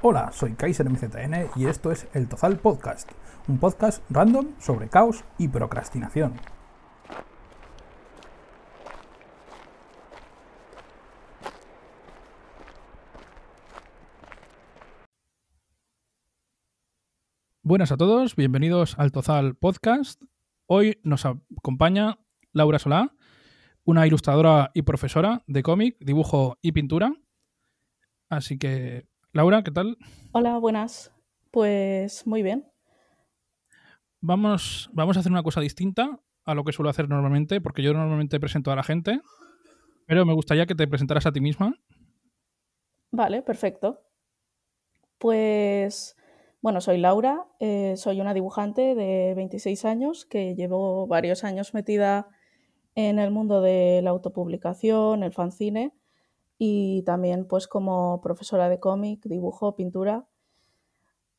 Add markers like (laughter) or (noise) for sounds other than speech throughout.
Hola, soy Kaiser MZN y esto es El Tozal Podcast, un podcast random sobre caos y procrastinación. Buenas a todos, bienvenidos al Tozal Podcast. Hoy nos acompaña Laura Solá, una ilustradora y profesora de cómic, dibujo y pintura. Así que Laura, ¿qué tal? Hola, buenas. Pues muy bien. Vamos, vamos a hacer una cosa distinta a lo que suelo hacer normalmente, porque yo normalmente presento a la gente, pero me gustaría que te presentaras a ti misma. Vale, perfecto. Pues, bueno, soy Laura, eh, soy una dibujante de 26 años que llevo varios años metida en el mundo de la autopublicación, el fanzine y también pues como profesora de cómic, dibujo, pintura.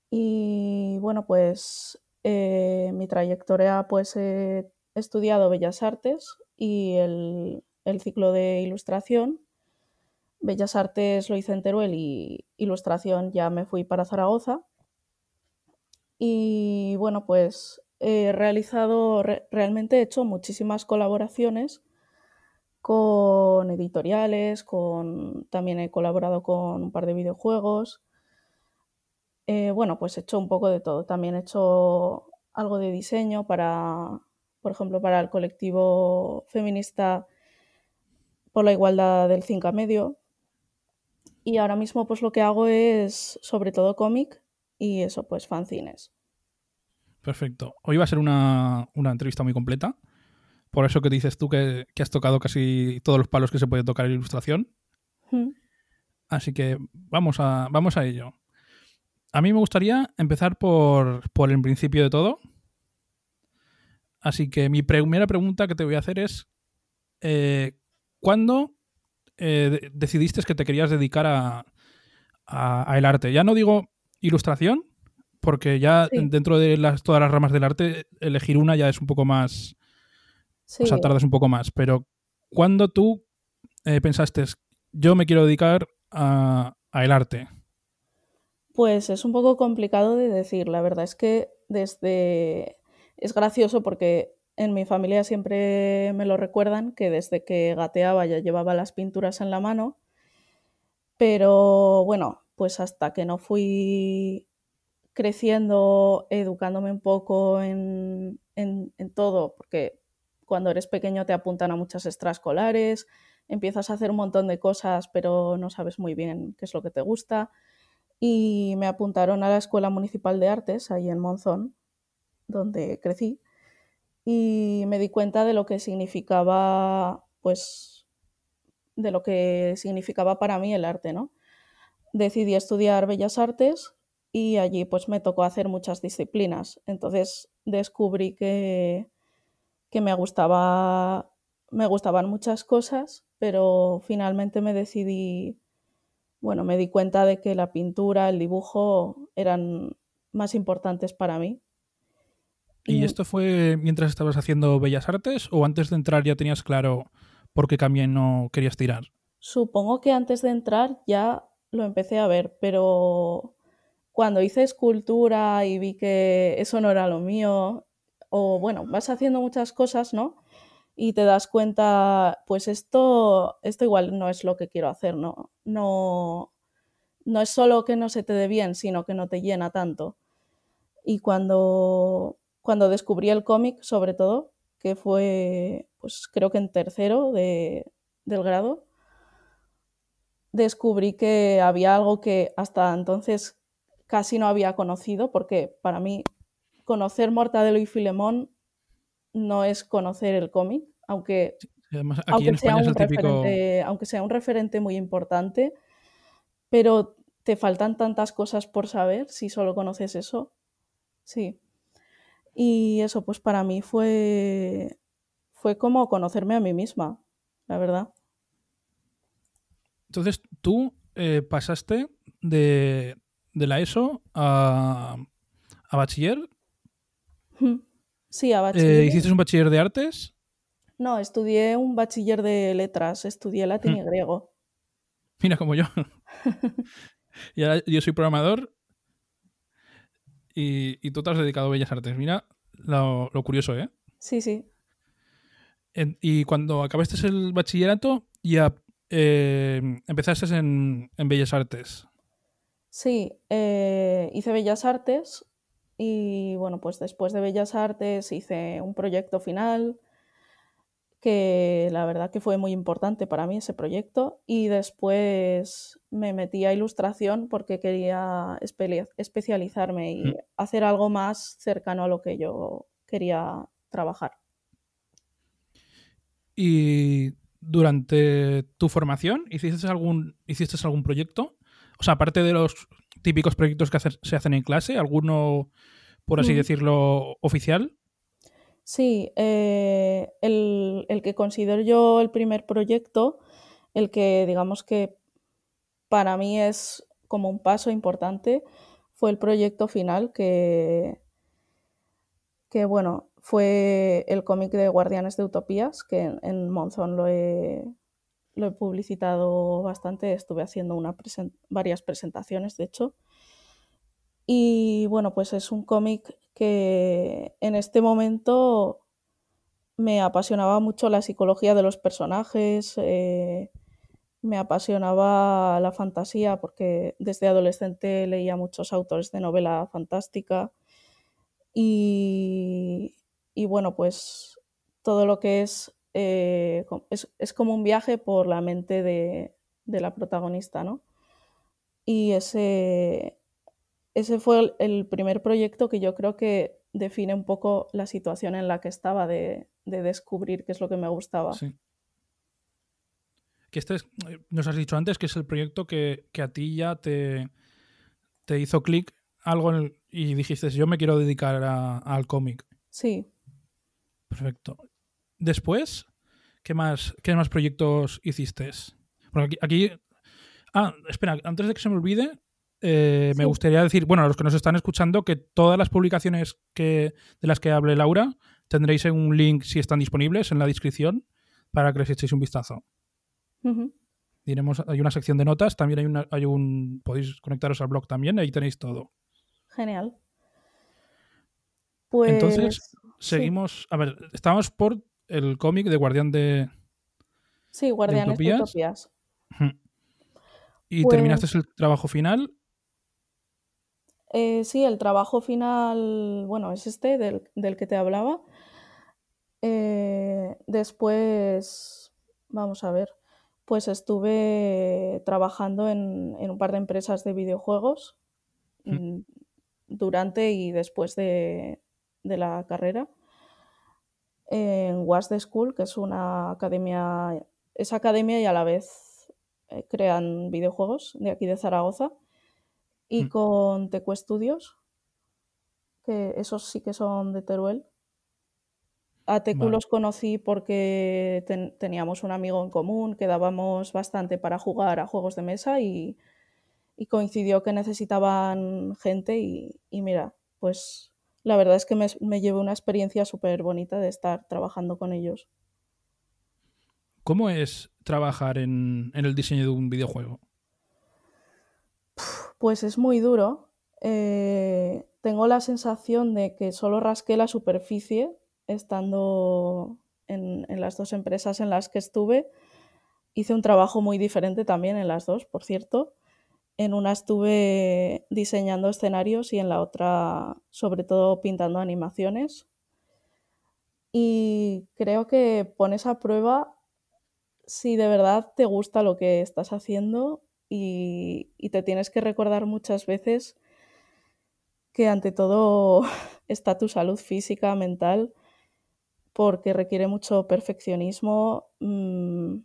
Y bueno, pues eh, mi trayectoria pues he estudiado Bellas Artes y el, ciclo de ilustración. Bellas Artes lo hice en Teruel y ilustración ya me fui para Zaragoza. Y bueno, pues he realizado, realmente he hecho muchísimas colaboraciones con editoriales, con, también he colaborado con un par de videojuegos. Eh, bueno, pues he hecho un poco de todo. También he hecho algo de diseño para, por ejemplo, para el colectivo feminista por la igualdad del 5 medio. Y ahora mismo pues lo que hago es sobre todo cómic y eso, pues fanzines. Perfecto. Hoy va a ser una, una entrevista muy completa. Por eso que dices tú que, has tocado casi todos los palos que se puede tocar en ilustración. Hmm. Así que vamos a, vamos a ello. A mí me gustaría empezar por, el principio de todo. Así que mi primera pregunta que te voy a hacer es, eh, ¿cuándo eh, decidiste que te querías dedicar a, el arte? Ya no digo ilustración, porque ya dentro de las, todas las ramas del arte, elegir una ya es un poco más, o sea, tardas un poco más. Pero ¿cuándo tú eh, pensaste, yo me quiero dedicar a, el arte? Pues es un poco complicado de decir. La verdad es que desde... Es gracioso porque en mi familia siempre me lo recuerdan, que desde que gateaba ya llevaba las pinturas en la mano. Pero bueno, pues hasta que no fui creciendo, educándome un poco en, en, en todo, porque cuando eres pequeño te apuntan a muchas extraescolares, empiezas a hacer un montón de cosas, pero no sabes muy bien qué es lo que te gusta. Y me apuntaron a la Escuela Municipal de Artes, ahí en Monzón, donde crecí, y me di cuenta de lo que significaba, pues, de lo que significaba para mí el arte, ¿no? Decidí estudiar Bellas Artes y allí pues me tocó hacer muchas disciplinas. Entonces descubrí que, que me gustaba, me gustaban muchas cosas, pero finalmente me decidí, bueno, me di cuenta de que la pintura, el dibujo eran más importantes para mí. ¿Y esto fue mientras estabas haciendo Bellas Artes o antes de entrar ya tenías claro por qué camino querías tirar? Supongo que antes de entrar ya lo empecé a ver, pero cuando hice escultura y vi que eso no era lo mío o bueno, vas haciendo muchas cosas, ¿no? Y te das cuenta, pues esto, esto igual no es lo que quiero hacer, ¿no? No, no es solo que no se te dé bien, sino que no te llena tanto. Y cuando, cuando descubrí el cómic, sobre todo, que fue, pues creo que en tercero de, del grado, descubrí que había algo que hasta entonces casi no había conocido, porque para mí conocer Mortadelo y Filemón no es conocer el cómic, aunque, sea un referente, aunque sea un referente muy importante, pero te faltan tantas cosas por saber si solo conoces eso. Sí. Y eso, pues para mí fue, fue como conocerme a mí misma, la verdad. Entonces, tú eh, pasaste de, la ESO a, a bachiller Sí, a eh, bachiller. ¿Hiciste un bachiller de artes? No, estudié un bachiller de letras, estudié latín y griego. Mira, como yo. (laughs) y ahora yo soy programador y, y tú te has dedicado a Bellas Artes. Mira lo, lo curioso, ¿eh? Sí, sí. En- y cuando acabaste el bachillerato, ya eh, empezaste en, en Bellas Artes. Sí, eh, hice Bellas Artes y bueno, pues después de Bellas Artes hice un proyecto final que la verdad que fue muy importante para mí ese proyecto y después me metí a ilustración porque quería espe- especializarme y Mm. hacer algo más cercano a lo que yo quería trabajar. Y durante tu formación, ¿hiciste algún, ¿hiciste algún proyecto? O sea, aparte de los típicos proyectos que hace- se hacen en clase, ¿alguno, por así Mm. decirlo, oficial? Sí, eh, el, el que considero yo el primer proyecto, el que digamos que para mí es como un paso importante, fue el proyecto final que, que bueno, fue el cómic de Guardianes de Utopías, que en, en Monzón lo he, lo he publicitado bastante, estuve haciendo varias presentaciones, de hecho. Y bueno, pues es un cómic que en este momento me apasionaba mucho la psicología de los personajes, eh, me apasionaba la fantasía porque desde adolescente leía muchos autores de novela fantástica y, y bueno, pues todo lo que es, eh, es, es como un viaje por la mente de, de la protagonista, ¿no? Y ese, ese fue el, el primer proyecto que yo creo que define un poco la situación en la que estaba de, de descubrir qué es lo que me gustaba. Sí. Que este es- nos has dicho antes que es el proyecto que, que a ti ya te, te hizo clic algo en el- y dijiste, yo me quiero dedicar a- al cómic. Sí, Perfecto. Después, ¿qué más, qué más proyectos hiciste? Porque aquí, aquí- Ah, espera, antes de que se me olvide, eh, me gustaría decir, bueno, a los que nos están escuchando, que todas las publicaciones que, de las que hable Laura tendréis un link, si están disponibles, en la descripción para que les echéis un vistazo. ujú, Diremos, hay una sección de notas, también hay, una, hay un. Podéis conectaros al blog también, ahí tenéis todo. genial. Pues Entonces, sí. seguimos. A ver, estamos por el cómic de Guardián de. sí, Guardianes de Utopías? Utopías. Y Pues- terminaste el trabajo final. Eh, sí, el trabajo final, bueno, es este del, del que te hablaba. Eh, después, vamos a ver, pues estuve trabajando en, en un par de empresas de videojuegos mm, durante y después de, de la carrera. En Was the School, que es una academia, es academia y a la vez eh, crean videojuegos de aquí de Zaragoza. Y Mm. con Tecu Studios, que esos sí que son de Teruel. A Tecu Vale. los conocí porque ten- teníamos un amigo en común, quedábamos bastante para jugar a juegos de mesa y, y coincidió que necesitaban gente y, y mira, pues la verdad es que me, me llevé una experiencia súper bonita de estar trabajando con ellos. ¿Cómo es trabajar en, en el diseño de un videojuego? Pues es muy duro. Eh, tengo la sensación de que solo rasqué la superficie estando en, en las dos empresas en las que estuve. Hice un trabajo muy diferente también en las dos, por cierto. En una estuve diseñando escenarios y en la otra, sobre todo, pintando animaciones. Y creo que pones a prueba si de verdad te gusta lo que estás haciendo y, te tienes que recordar muchas veces que ante todo (laughs) está tu salud física, mental, porque requiere mucho perfeccionismo mm,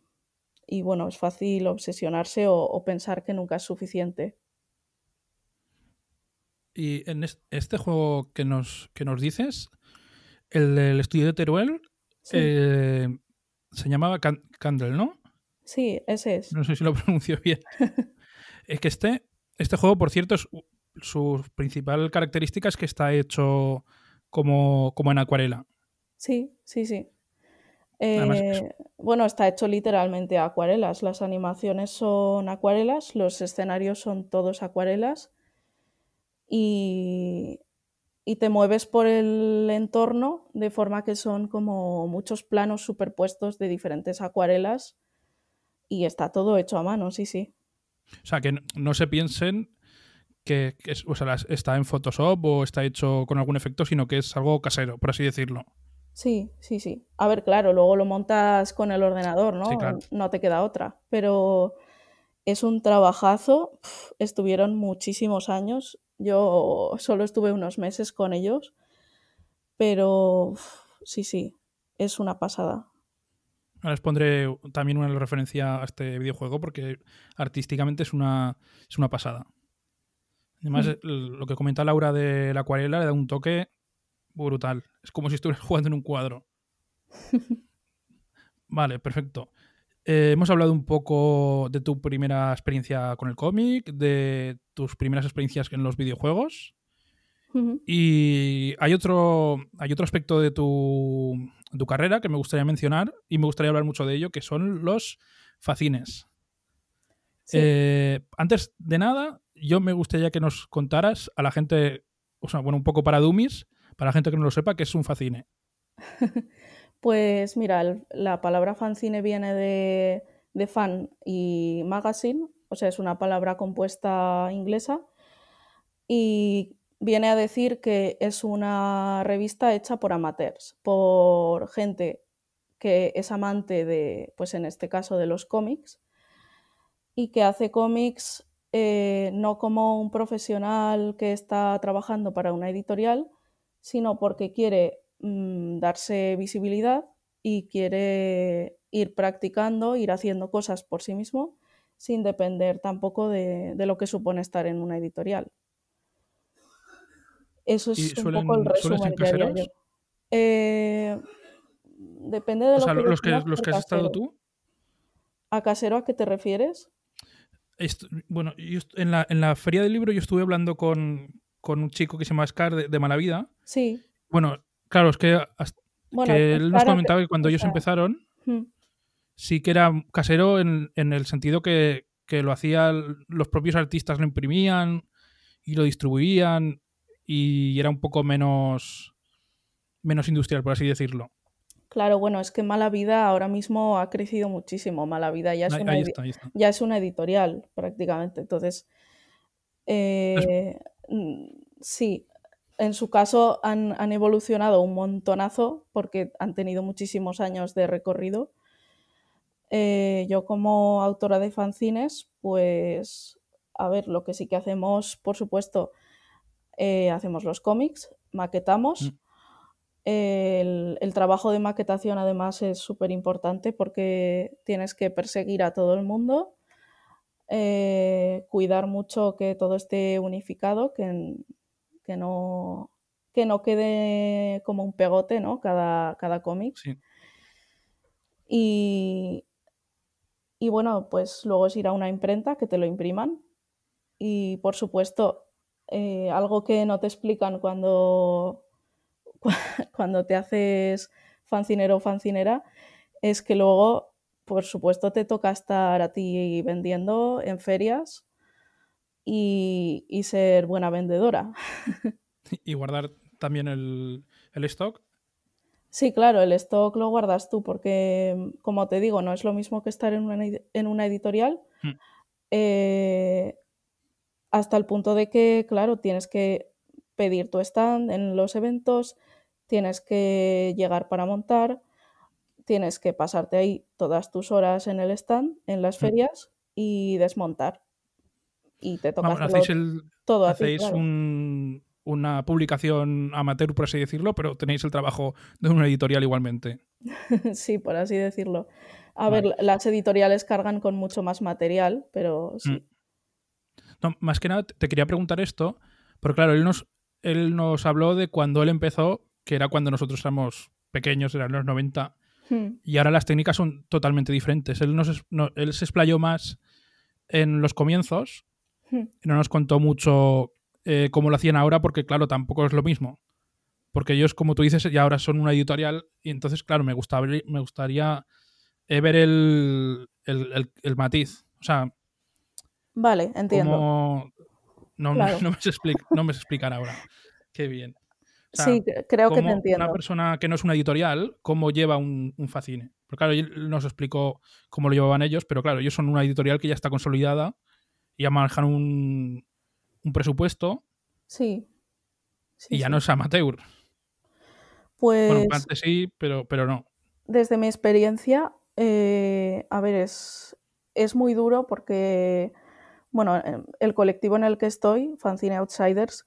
y bueno, es fácil obsesionarse o, o pensar que nunca es suficiente. Y en es- este juego que nos, que nos dices, el del estudio de Teruel, Sí, eh, se llamaba Can- Candle, ¿no? sí, ese es. No sé si lo (laughs) pronuncio bien. es que este, este juego, por cierto, es, su principal característica es que está hecho como, como en acuarela. Sí, sí, sí. Eh, bueno, está hecho literalmente a acuarelas. Las animaciones son acuarelas, los escenarios son todos acuarelas y, y te mueves por el entorno de forma que son como muchos planos superpuestos de diferentes acuarelas y está todo hecho a mano, sí, sí. O sea, que no, se piensen que, está en Photoshop o está hecho con algún efecto, sino que es algo casero, por así decirlo. Sí, sí, sí. A ver, claro, luego lo montas con el ordenador, ¿no? No te queda otra. Pero es un trabajazo. estuvieron muchísimos años. Yo solo estuve unos meses con ellos. Pero sí, sí, es una pasada. Ahora les pondré también una referencia a este videojuego porque artísticamente es una, es una pasada. Además, mm. lo que comenta Laura de la acuarela le da un toque brutal. Es como si estuvieras (laughs) jugando en un cuadro. vale, perfecto. Eh, hemos hablado un poco de tu primera experiencia con el cómic, de tus primeras experiencias en los videojuegos. Y hay otro, hay otro aspecto de tu, carrera que me gustaría mencionar y me gustaría hablar mucho de ello, que son los facines. Eh, antes de nada, yo me gustaría que nos contaras a la gente, o sea, bueno, un poco para Dummies, para la gente que no lo sepa, ¿qué es un facine? (laughs) pues mira, la palabra fanzine viene de, de, fan y magazine, o sea, es una palabra compuesta inglesa y viene a decir que es una revista hecha por amateurs, por gente que es amante de, pues en este caso, de los cómics y que hace cómics eh, no como un profesional que está trabajando para una editorial, sino porque quiere mm, darse visibilidad y quiere ir practicando, ir haciendo cosas por sí mismo, sin depender tampoco de, lo que supone estar en una editorial. Eso es un poco el resumen que yo. Eh, depende de lo los que, los que has estado tú. ¿A casero a qué te refieres? bueno, en, la, en la feria del libro yo estuve hablando con, con un chico que se llama Scar de, Mala Vida. Sí. Bueno, claro, es que, él nos comentaba que, cuando ellos empezaron, hmm. sí que era casero en, el sentido que, lo hacían los propios artistas, lo imprimían y lo distribuían y era un poco menos, menos industrial, por así decirlo. Claro, bueno, es que Mala Vida ahora mismo ha crecido muchísimo. Mala Vida ya es, una, Ya es una editorial prácticamente. Entonces, eh, Mm, sí, en su caso han, evolucionado un montonazo porque han tenido muchísimos años de recorrido. Eh, yo como autora de fanzines, pues a ver, lo que sí que hacemos, por supuesto, eh, hacemos los cómics, maquetamos. Mm. El, el, trabajo de maquetación además es súper importante porque tienes que perseguir a todo el mundo eh, cuidar mucho que todo esté unificado, que, que, no, que no quede como un pegote, ¿no? Cada, cada cómic. Y, y bueno, pues luego es ir a una imprenta que te lo impriman. Y por supuesto, eh, algo que no te explican cuando, (laughs) cuando te haces fancinero o fancinera es que luego por supuesto te toca estar a ti vendiendo en ferias y, ser buena vendedora. (laughs) ¿Y guardar también el, stock? Sí, claro, el stock lo guardas tú porque, como te digo, no es lo mismo que estar en una, editorial. Hmm. Eh, hasta el punto de que, claro, tienes que pedir tu stand en los eventos, tienes que llegar para montar, tienes que pasarte ahí todas tus horas en el stand, en las mm. ferias y desmontar. Y te toca hacéis todo hacéis una publicación amateur, por así decirlo, pero tenéis el trabajo de una editorial igualmente. (laughs) sí, por así decirlo. A ver, las editoriales cargan con mucho más material, pero sí. Mm. No, más que nada te quería preguntar esto, porque claro, él nos, él nos habló de cuando él empezó, que era cuando nosotros éramos pequeños, eran los 90, Hmm. Y ahora las técnicas son totalmente diferentes. Él, él se explayó más en los comienzos. (laughs) No nos contó mucho eh, cómo lo hacían ahora porque, claro, tampoco es lo mismo. porque ellos, como tú dices, ya ahora son una editorial y entonces, claro, me gustaría, me gustaría eh, ver el, el, matiz. O sea, vale, entiendo. No, no, me (laughs) explica, no me explicar ahora. Qué bien. sí, creo que te entiendo. Una persona que no es una editorial, ¿cómo lleva un, un facine? Porque claro, él nos explicó cómo lo llevaban ellos, pero claro, ellos son una editorial que ya está consolidada ya manejan un, un presupuesto. Sí. y ya no es amateur. Pues. Bueno, antes sí, pero, pero no. Desde mi experiencia, eh, a ver, es, es muy duro porque, bueno, em, el colectivo en el que estoy, Fanzine Outsiders,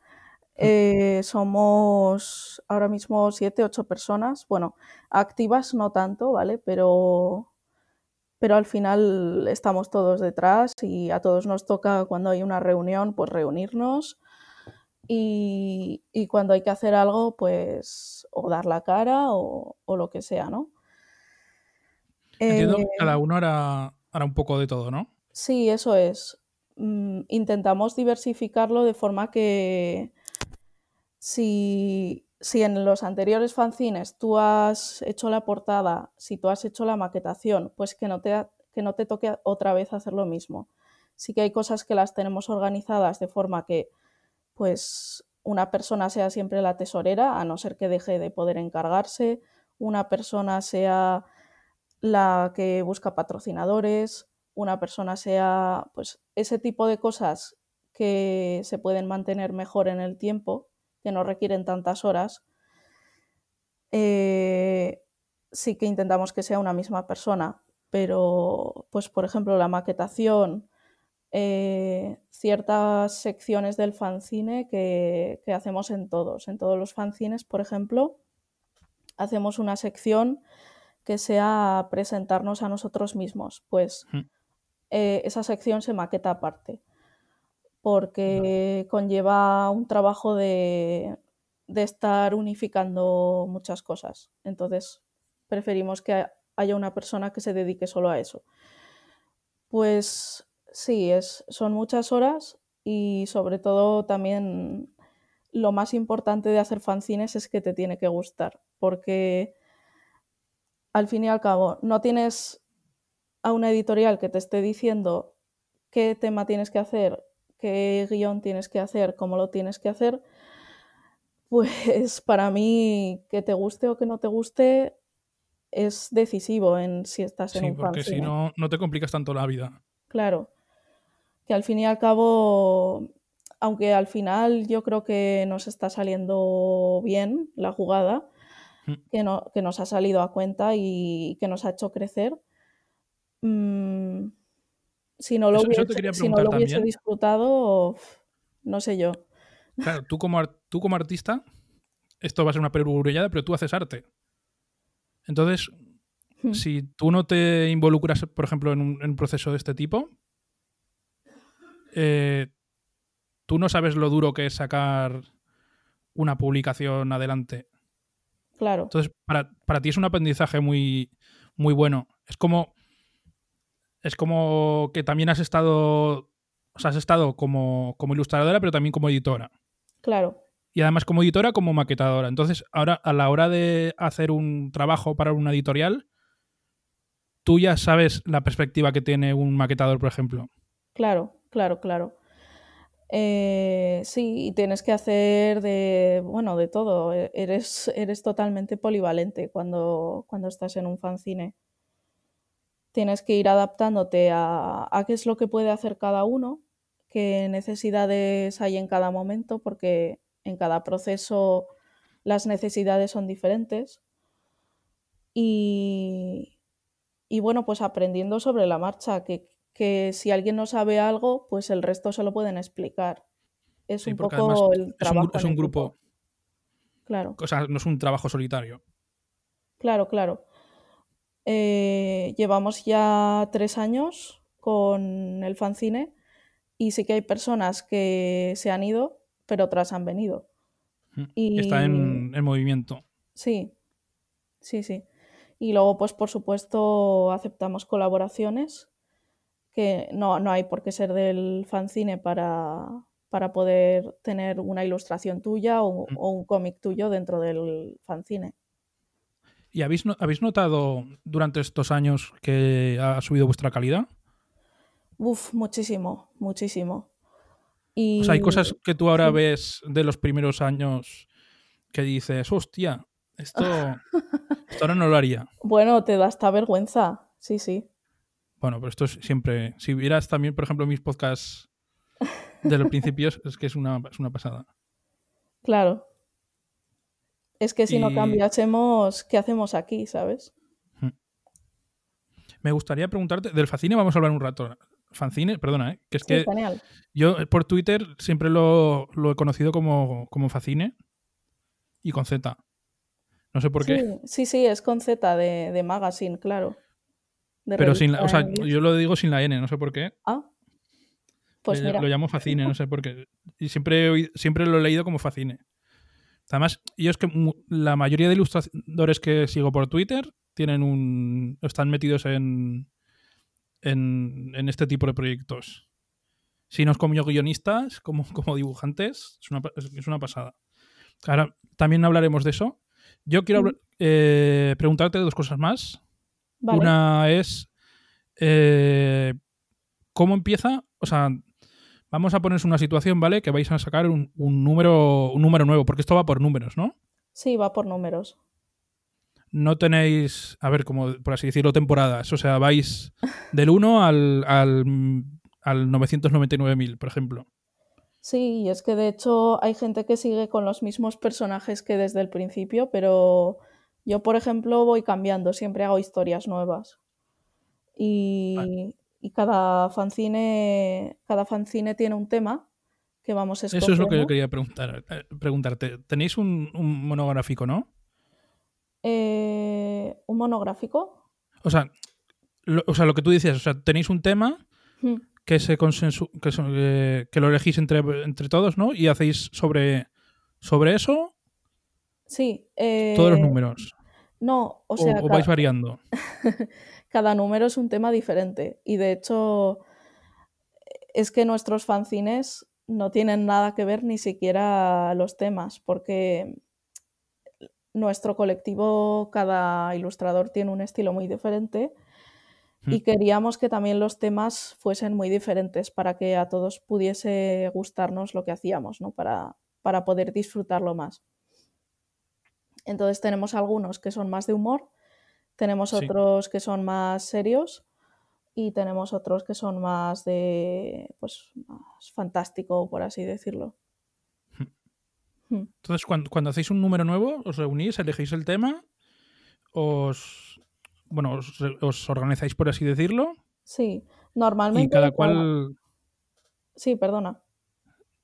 eh, somos ahora mismo siete, ocho personas. Bueno, activas no tanto, ¿vale? Pero, pero al final estamos todos detrás y a todos nos toca cuando hay una reunión, pues reunirnos y, cuando hay que hacer algo, pues o dar la cara o, lo que sea, ¿no? Entiendo que cada eh, uno hará, hará, un poco de todo, ¿no? Sí, eso es. Mm, intentamos diversificarlo de forma que si, si en los anteriores fanzines tú has hecho la portada, si tú has hecho la maquetación, pues que no te, que no te toque otra vez hacer lo mismo. Sí que hay cosas que las tenemos organizadas de forma que pues una persona sea siempre la tesorera, a no ser que deje de poder encargarse, una persona sea la que busca patrocinadores, una persona sea pues ese tipo de cosas que se pueden mantener mejor en el tiempo que no requieren tantas horas, eh, sí que intentamos que sea una misma persona, pero pues por ejemplo la maquetación, eh, ciertas secciones del fanzine que, hacemos en todos, en todos los fanzines, por ejemplo, hacemos una sección que sea presentarnos a nosotros mismos, pues eh, esa sección se maqueta aparte porque conlleva un trabajo de, estar unificando muchas cosas. Entonces, preferimos que haya una persona que se dedique solo a eso. Pues sí, es, son muchas horas y sobre todo también lo más importante de hacer fanzines es que te tiene que gustar, porque al fin y al cabo no tienes a una editorial que te esté diciendo qué tema tienes que hacer qué guion tienes que hacer, cómo lo tienes que hacer, pues (laughs) para mí que te guste o que no te guste es decisivo en si estás en un porque si no, no te complicas tanto la vida. Claro, que al fin y al cabo, aunque al final yo creo que nos está saliendo bien la jugada, mm. que, no, que nos ha salido a cuenta y que nos ha hecho crecer, mmm, si no lo, hubiese, disfrutado, no sé yo. Claro, tú como, tú como artista, esto va a ser una perogrullada, pero tú haces arte. Entonces, hmm. si tú no te involucras, por ejemplo, en un, proceso de este tipo, eh, tú no sabes lo duro que es sacar una publicación adelante. Claro. Entonces, para, para ti es un aprendizaje muy, muy bueno. Es como es como que también has estado, o sea, has estado como, como ilustradora, pero también como editora. Claro. Y además como editora, como maquetadora. Entonces, ahora a la hora de hacer un trabajo para una editorial, tú ya sabes la perspectiva que tiene un maquetador, por ejemplo. Claro, claro, claro. Eh, sí, y tienes que hacer de, bueno, de todo. E-, eres, eres totalmente polivalente cuando, cuando estás en un fanzine tienes que ir adaptándote a, qué es lo que puede hacer cada uno, qué necesidades hay en cada momento, porque en cada proceso las necesidades son diferentes. Y, bueno, pues aprendiendo sobre la marcha, que, si alguien no sabe algo, pues el resto se lo pueden explicar. Es un poco el trabajo. Es un, grupo. Claro. O sea, no es un trabajo solitario. Claro, claro. Eh, llevamos ya tres años con el fanzine y sí que hay personas que se han ido, pero otras han venido. Y... Está en, movimiento. Sí, sí, sí. Y luego, pues por supuesto, aceptamos colaboraciones, que no, no hay por qué ser del fanzine para, para poder tener una ilustración tuya o, Mm. o un cómic tuyo dentro del fanzine. ¿Y habéis, no- habéis notado durante estos años que ha subido vuestra calidad? Uf, muchísimo, muchísimo. Y O sea, hay cosas que tú ahora sí. ves de los primeros años que dices, hostia, esto, (laughs) esto ahora no lo haría. bueno, te da hasta vergüenza. Sí, sí. Bueno, pero esto es siempre. Si vieras también, por ejemplo, mis podcasts de los (laughs) principios, es que es una, es una pasada. Claro. Es que si no Y- cambiásemos, ¿qué hacemos aquí, sabes? Me gustaría preguntarte, del Facine vamos a hablar un rato. Fancine, perdona, ¿eh? que es Sí, que genial. yo eh, por Twitter siempre lo, lo he conocido como, como Facine y con Z. No sé por qué. Sí, sí, es con Z de, de magazine, claro. De Pero sin la, o sea, yo lo digo sin la N, no sé por qué. Ah, pues Le- mira. Lo llamo Facine, no sé por qué. Y siempre, siempre lo he leído como Facine. Además, yo es que la mayoría de ilustradores que sigo por Twitter tienen un. están metidos en. en, en este tipo de proyectos. Si no es como yo guionistas, como, (laughs) como dibujantes, es una, es- una pasada. Ahora, también hablaremos de eso. Yo quiero eh, preguntarte dos cosas más. Vale. Una es eh, cómo empieza, o sea, vamos a ponerse una situación, ¿vale? Que vais a sacar un, un número, un número nuevo, porque esto va por números, ¿no? Sí, va por números. No tenéis, a ver, como por así decirlo, temporadas. O sea, vais del 1 al, al, al 999.000, por ejemplo. Sí, y es que de hecho hay gente que sigue con los mismos personajes que desde el principio, pero yo, por ejemplo, voy cambiando, siempre hago historias nuevas. Y, y cada fanzine, cada fanzine tiene un tema que vamos Eso es lo que yo escogiendo. quería preguntar, eh, preguntarte. Tenéis un, un monográfico, ¿no? Eh, ¿un monográfico? O sea, lo, o sea, lo que tú decías, o sea, tenéis un tema Hmm, que se consensu que, so- que- que lo elegís entre, entre todos, ¿no? Y hacéis sobre, sobre eso Sí. todos los eh, números. No, o sea, o vais variando. (laughs) cada número es un tema diferente. Y de hecho, es que nuestros fanzines no tienen nada que ver ni siquiera los temas, porque nuestro colectivo, cada ilustrador tiene un estilo muy diferente y Hmm. queríamos que también los temas fuesen muy diferentes para que a todos pudiese gustarnos lo que hacíamos, ¿no? Para, para poder disfrutarlo más. Entonces tenemos algunos que son más de humor, tenemos Sí. otros que son más serios y tenemos otros que son más de, pues, más fantástico, por así decirlo. (laughs) Hmm. Entonces, cuando, cuando hacéis un número nuevo, os reunís, elegís el tema, os. Bueno, os, os organizáis, por así decirlo, Sí, y normalmente... cada cada- cual. Sí, perdona.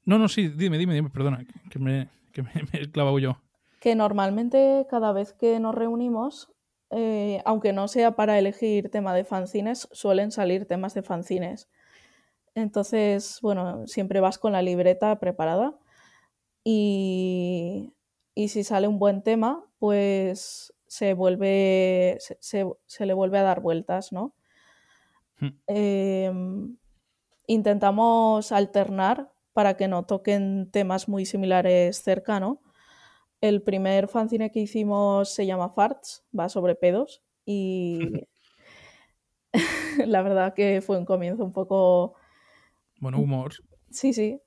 No, no, sí, dime, dime, dime, perdona, que me, que me, me he clavado yo. que normalmente cada vez que nos reunimos, eh, aunque no sea para elegir tema de fanzines, suelen salir temas de fanzines. Entonces, bueno, siempre vas con la libreta preparada y, y si sale un buen tema, pues se vuelve, se, se- se le vuelve a dar vueltas, ¿no? Hmm. Em, intentamos alternar para que no toquen temas muy similares cercano. El primer fanzine que hicimos se llama Farts, va sobre pedos y (laughs) la verdad que fue un comienzo un poco, Bueno, humor. sí, sí,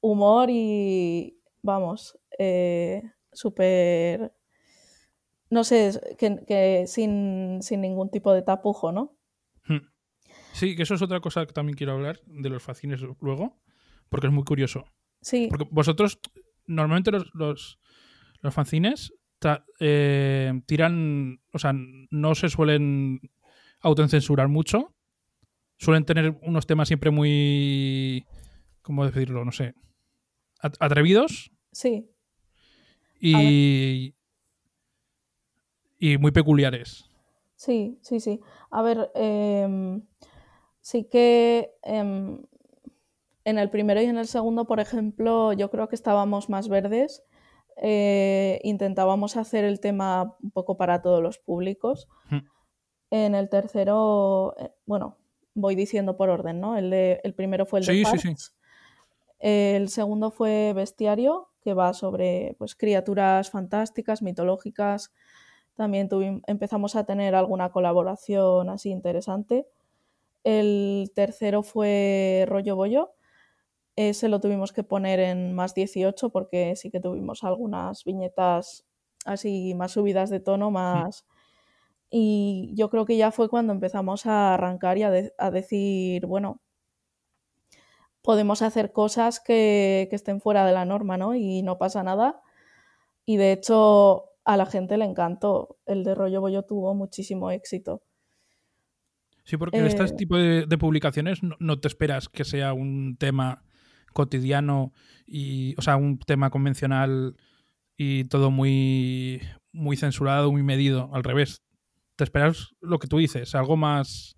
humor y vamos, eh, súper, no sé, que, que sin, sin ningún tipo de tapujo, ¿no? Hmm. Sí, que eso es otra cosa que también quiero hablar de los facines luego, porque es muy curioso. Sí, Porque vosotros, normalmente los, los, los fanzines eh, tiran, o sea, no se suelen autocensurar mucho. Suelen tener unos temas siempre muy, ¿cómo decirlo? No sé, at- atrevidos sí, y, y muy peculiares. Sí, sí, sí. A ver, em, sí que em, en el primero y en el segundo, por ejemplo, yo creo que estábamos más verdes. Eh, intentábamos hacer el tema un poco para todos los públicos. Hmm. En el tercero, eh, bueno, voy diciendo por orden, ¿no? El, de, el primero fue el de Sí, sí. El segundo fue Bestiario, que va sobre pues, criaturas fantásticas, mitológicas. También empezamos a tener alguna colaboración así interesante. El tercero fue Rollo Bollo. Ese lo tuvimos que poner en más 18 porque sí que tuvimos algunas viñetas así más subidas de tono, más... Y yo creo que ya fue cuando empezamos a arrancar y a, decir, bueno, podemos hacer cosas que, que, estén fuera de la norma, ¿no? Y no pasa nada. Y de hecho a la gente le encantó. El de Rollo Bollo tuvo muchísimo éxito. Sí, porque este tipo de, publicaciones no, te esperas que sea un tema cotidiano y, o sea, un tema convencional y todo muy, muy censurado, muy medido. Al revés, te esperas lo que tú dices, algo más,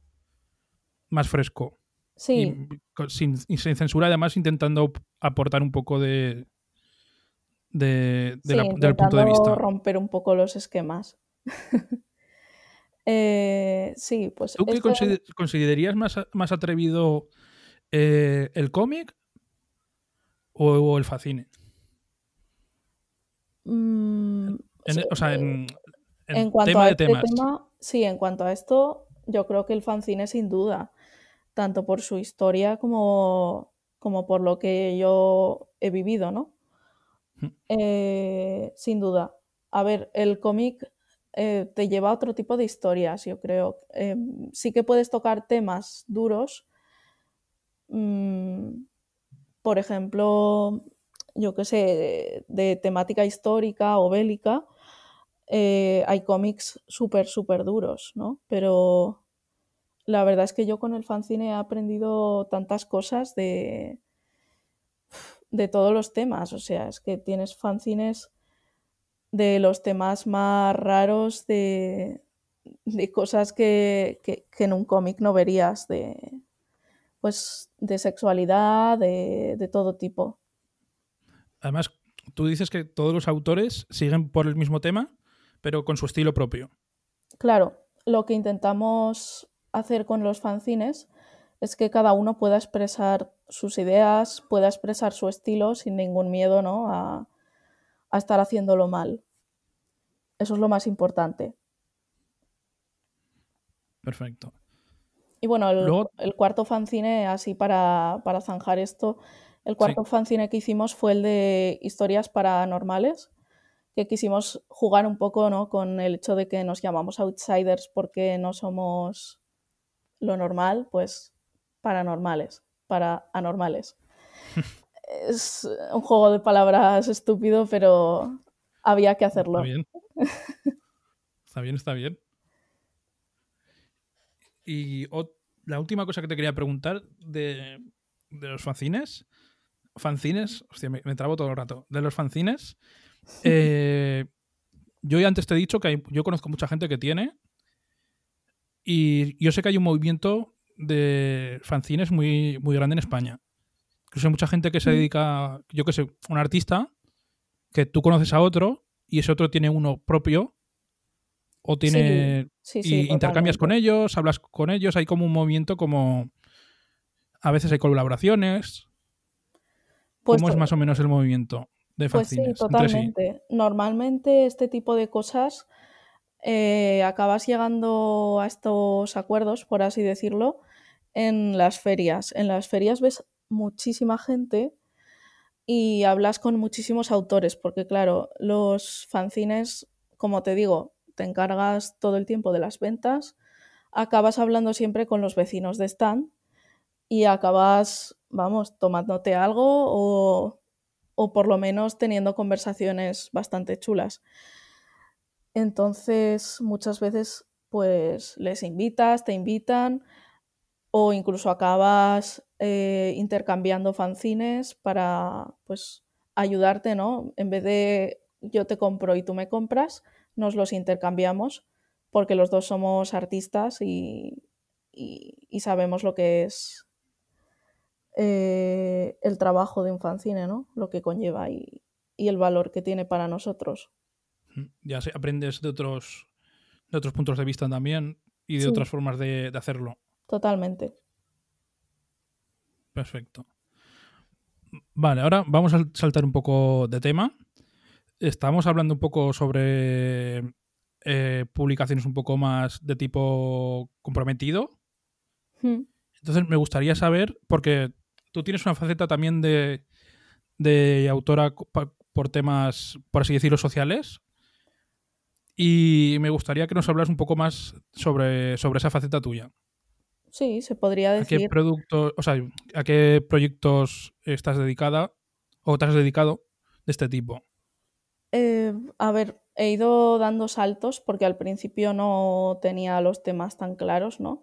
más fresco. Sí. Y, sin, sin, censura, además intentando aportar un poco de, de, del punto de vista. romper un poco los esquemas. (laughs) Eh, sí, pues. ¿Tú qué considerarías más, más atrevido eh, el cómic o, el facine? Mm, o sea, en, cuanto tema a de este temas. sí, en cuanto a esto, yo creo que el fanzine sin duda, tanto por su historia como, como por lo que yo he vivido, ¿no? Eh, sin duda. A ver, el cómic eh, te lleva a otro tipo de historias, yo creo. Em, sí que puedes tocar temas duros. Mm, por ejemplo, yo qué sé, de, temática histórica o bélica. Eh, hay cómics súper, súper duros, ¿no? Pero la verdad es que yo con el fanzine he aprendido tantas cosas de, de todos los temas. O sea, es que tienes fanzines de los temas más raros, de, cosas que, en un cómic no verías, de, pues, de sexualidad, de, de todo tipo. Además, tú dices que todos los autores siguen por el mismo tema, pero con su estilo propio. Claro, lo que intentamos hacer con los fanzines es que cada uno pueda expresar sus ideas, pueda expresar su estilo sin ningún miedo ¿no? a, a estar haciéndolo mal. Eso es lo más importante. Perfecto. Y bueno, el, cuarto fanzine, así para, para, zanjar esto, el cuarto fanzine que hicimos fue el de historias paranormales, que quisimos jugar un poco ¿no? con el hecho de que nos llamamos outsiders porque no somos lo normal, pues paranormales, para anormales. (laughs) es un juego de palabras estúpido, pero había que hacerlo. (laughs) Está bien. Está bien, está bien. Y la última cosa que te quería preguntar de, los fanzines. Fanzines, hostia, me, trabo todo el rato. De los fanzines. (laughs) Eh, yo ya antes te he dicho que yo conozco mucha gente que tiene. Y yo sé que hay un movimiento de fanzines muy, muy grande en España. Incluso hay mucha gente que se dedica, yo que sé, un artista que tú conoces a otro y ese otro tiene uno propio o tiene y intercambias con ellos, hablas con ellos, hay como un movimiento como a veces hay colaboraciones. Pues ¿Cómo es más o menos el movimiento de fanzines? Pues sí, totalmente. Normalmente este tipo de cosas eh, acabas llegando a estos acuerdos, por así decirlo, en las ferias. En las ferias ves muchísima gente y hablas con muchísimos autores, porque claro, los fanzines, como te digo, te encargas todo el tiempo de las ventas, acabas hablando siempre con los vecinos de stand y acabas, vamos, tomándote algo o, o por lo menos teniendo conversaciones bastante chulas. Entonces, muchas veces, pues les invitas, te invitan o incluso acabas eh, intercambiando fanzines para, pues, ayudarte, ¿no? En vez de yo te compro y tú me compras, nos los intercambiamos porque los dos somos artistas y, sabemos lo que es eh, el trabajo de un fanzine, ¿no? Lo que conlleva y el valor que tiene para nosotros. Ya aprendes de otros, de otros puntos de vista también y de otras formas de, hacerlo. Totalmente. Perfecto. Vale, ahora vamos a saltar un poco de tema. Estamos hablando un poco sobre eh, publicaciones un poco más de tipo comprometido. Hmm. Entonces me gustaría saber, porque tú tienes una faceta también de, de autora por temas, por así decirlo, sociales. Y me gustaría que nos hablas un poco más sobre, sobre esa faceta tuya. Sí, se podría decir. ¿A qué productos, o sea, a qué proyectos estás dedicada o te has dedicado de este tipo? Eh, a ver, he ido dando saltos porque al principio no tenía los temas tan claros, ¿no?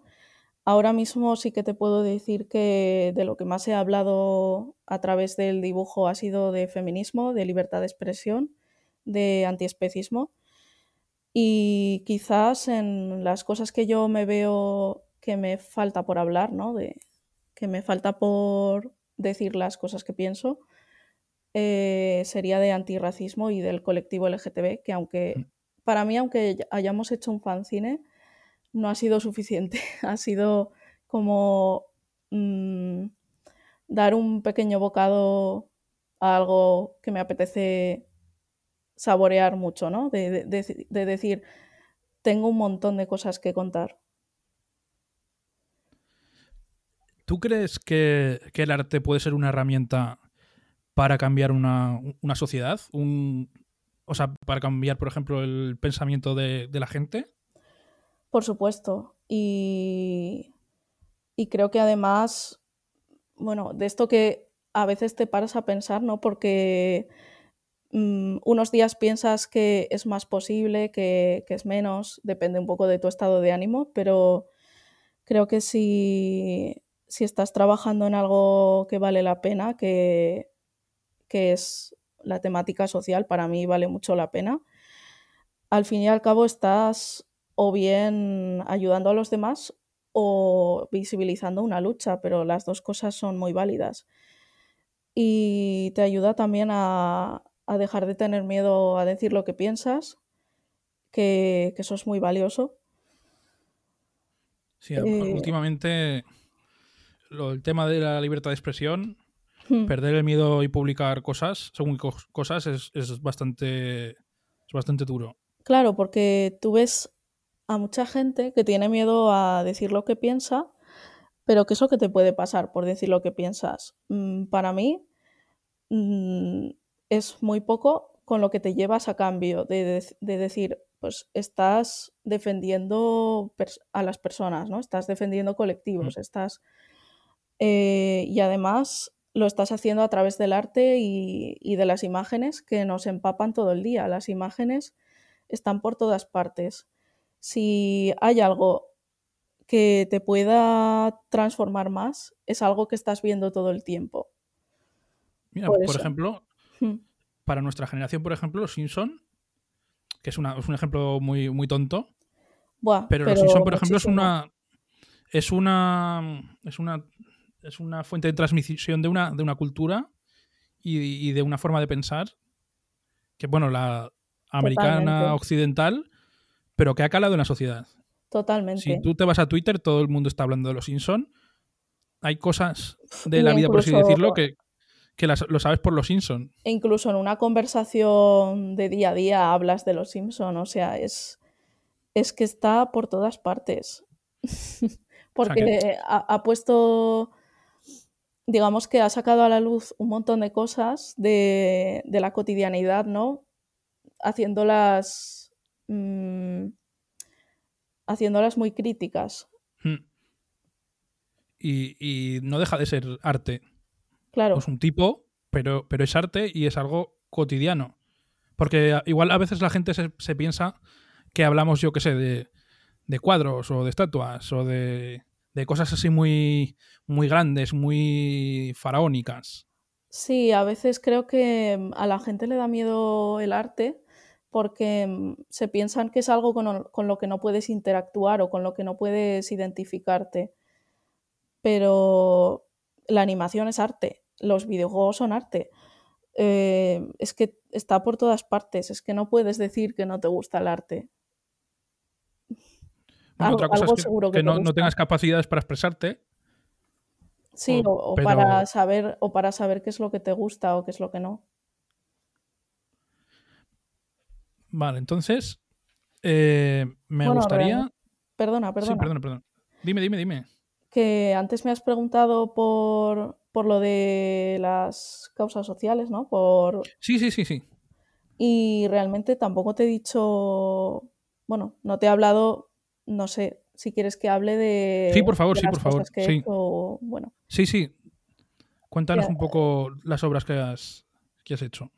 Ahora mismo sí que te puedo decir que de lo que más he hablado a través del dibujo ha sido de feminismo, de libertad de expresión, de antiespecismo. Y quizás en las cosas que yo me veo que me falta por hablar, ¿no? De, que me falta por decir las cosas que pienso, eh, sería de antirracismo y del colectivo LGTB, que aunque mm. para mí, aunque hayamos hecho un fanzine, no ha sido suficiente. (laughs) ha sido como mm, dar un pequeño bocado a algo que me apetece saborear mucho, ¿no? De, de decir, tengo un montón de cosas que contar. ¿Tú crees que, el arte puede ser una herramienta para cambiar una, sociedad? Un, o sea, para cambiar, por ejemplo, el pensamiento de, la gente. Por supuesto. Y, y, creo que además, bueno, de esto que a veces te paras a pensar, ¿no? Porque mm, unos días piensas que es más posible, que, que, es menos, depende un poco de tu estado de ánimo, pero creo que si si estás trabajando en algo que vale la pena, que, que es la temática social, para mí vale mucho la pena, al fin y al cabo estás o bien ayudando a los demás o visibilizando una lucha, pero las dos cosas son muy válidas. Y te ayuda también a, dejar de tener miedo a decir lo que piensas, que, eso es muy valioso. Sí, eh, últimamente el tema de la libertad de expresión, hmm. perder el miedo y publicar cosas, según cosas, es, bastante, es bastante duro. Claro, porque tú ves a mucha gente que tiene miedo a decir lo que piensa, pero que eso que te puede pasar por decir lo que piensas. Mm, para mí mm, es muy poco con lo que te llevas a cambio de, decir, pues estás defendiendo a las personas, ¿no? Estás defendiendo colectivos, mm. estás eh, y además lo estás haciendo a través del arte y, de las imágenes que nos empapan todo el día. Las imágenes están por todas partes. Si hay algo que te pueda transformar más, es algo que estás viendo todo el tiempo. Mira, por, ejemplo, hmm. para nuestra generación, por ejemplo, Los Simpson, que es, una, un ejemplo muy, muy tonto, pero, Los Simpson, por ejemplo, es una, es una, es una es una fuente de transmisión de una, de una cultura y, de una forma de pensar que, bueno, la americana, occidental, pero que ha calado en la sociedad. Totalmente. Si tú te vas a Twitter, todo el mundo está hablando de los Simpson. Hay cosas de la vida, por así decirlo, que, lo sabes por los Simpson. E incluso en una conversación de día a día hablas de los Simpson. O sea, es, es que está por todas partes. (laughs) Porque ha, puesto digamos que ha sacado a la luz un montón de cosas de, la cotidianidad, ¿no? Haciéndolas. Mm, haciéndolas muy críticas. Hmm. Y, no deja de ser arte. Claro. Es un tipo, pero, pero es arte y es algo cotidiano. Porque igual a veces la gente se, piensa que hablamos, yo qué sé, de, de cuadros o de estatuas o de de cosas así muy, muy grandes, muy faraónicas. Sí, a veces creo que mm, a la gente le da miedo el arte porque mm, se piensan que es algo con, lo que no puedes interactuar o con lo que no puedes identificarte. Pero la animación es arte, los videojuegos son arte. Eh, es que está por todas partes, es que no puedes decir que no te gusta el arte otra cosa es que, no, tengas capacidades para expresarte. Sí, o, para saber, o para saber qué es lo que te gusta o qué es lo que no. Vale, entonces eh, me gustaría. Perdona, perdona. Sí, perdona, perdona. Dime, dime, dime. Que antes me has preguntado por, por lo de las causas sociales, ¿no? Por... Sí, sí, sí, sí. Y realmente tampoco te he dicho, bueno, no te he hablado, no sé, si quieres que hable de... Sí, por favor, sí, por favor. sí. bueno. Sí, sí. Cuéntanos un poco las obras que has, que has hecho.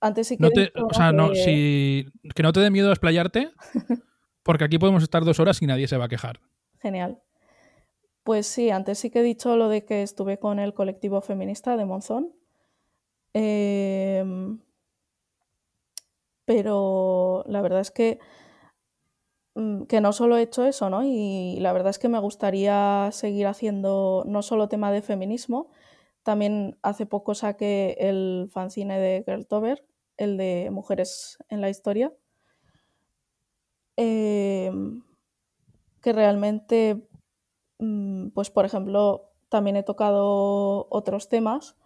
Antes sí que... No te, o sea, no, si, que no te dé miedo a explayarte, (laughs) porque aquí podemos estar dos horas y nadie se va a quejar. Genial. Pues sí, antes sí que he dicho lo de que estuve con el colectivo feminista de Monzón. Em, pero la verdad es que, que no solo he hecho eso, ¿no? Y la verdad es que me gustaría seguir haciendo no solo tema de feminismo, también hace poco saqué el fanzine de Gertover, el de Mujeres en la Historia, em, que realmente Mm, pues por ejemplo, también he tocado otros temas.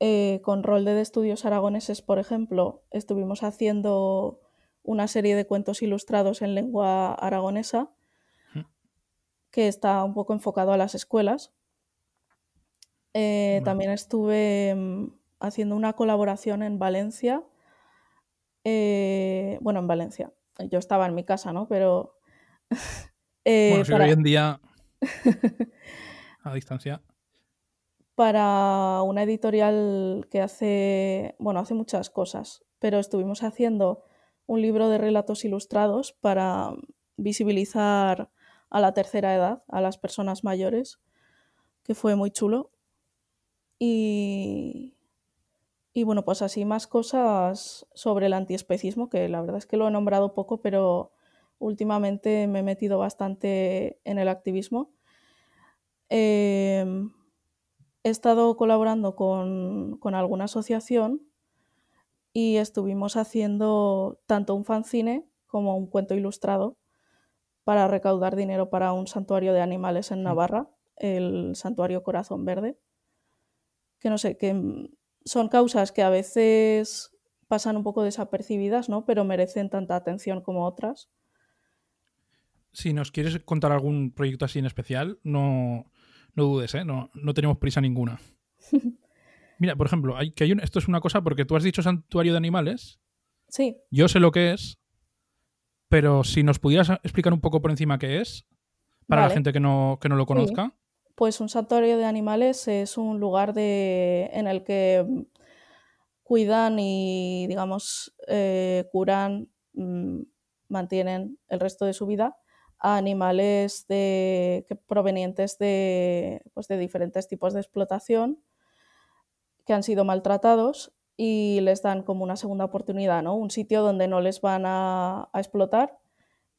Eh, con Rolde de Estudios Aragoneses, por ejemplo, estuvimos haciendo una serie de cuentos ilustrados en lengua aragonesa que está un poco enfocado a las escuelas. Eh, también estuve mm, haciendo una colaboración en Valencia. Eh, bueno, en Valencia. Yo estaba en mi casa, ¿no? Pero. (laughs) bueno, si hoy en día (laughs) a distancia. Para una editorial que hace, bueno, hace muchas cosas, pero estuvimos haciendo un libro de relatos ilustrados para visibilizar a la tercera edad, a las personas mayores, que fue muy chulo. Y, y bueno, pues así más cosas sobre el antiespecismo, que la verdad es que lo he nombrado poco, pero últimamente me he metido bastante en el activismo. Em, he estado colaborando con, alguna asociación y estuvimos haciendo tanto un fanzine como un cuento ilustrado para recaudar dinero para un santuario de animales en Navarra, el Santuario Corazón Verde. Que no sé, que son causas que a veces pasan un poco desapercibidas, ¿no? Pero merecen tanta atención como otras. Si nos quieres contar algún proyecto así en especial, no, no dudes, ¿eh? No, no tenemos prisa ninguna. (laughs) Mira, por ejemplo, hay, que hay esto es una cosa porque tú has dicho santuario de animales. Sí. Yo sé lo que es, pero si nos pudieras explicar un poco por encima qué es, para la gente que no, que no lo conozca. Pues un santuario de animales es un lugar de, en el que cuidan y, digamos, eh, curan, mm, mantienen el resto de su vida a animales de, provenientes de, pues de diferentes tipos de explotación que han sido maltratados y les dan como una segunda oportunidad, ¿no? Un sitio donde no les van a, explotar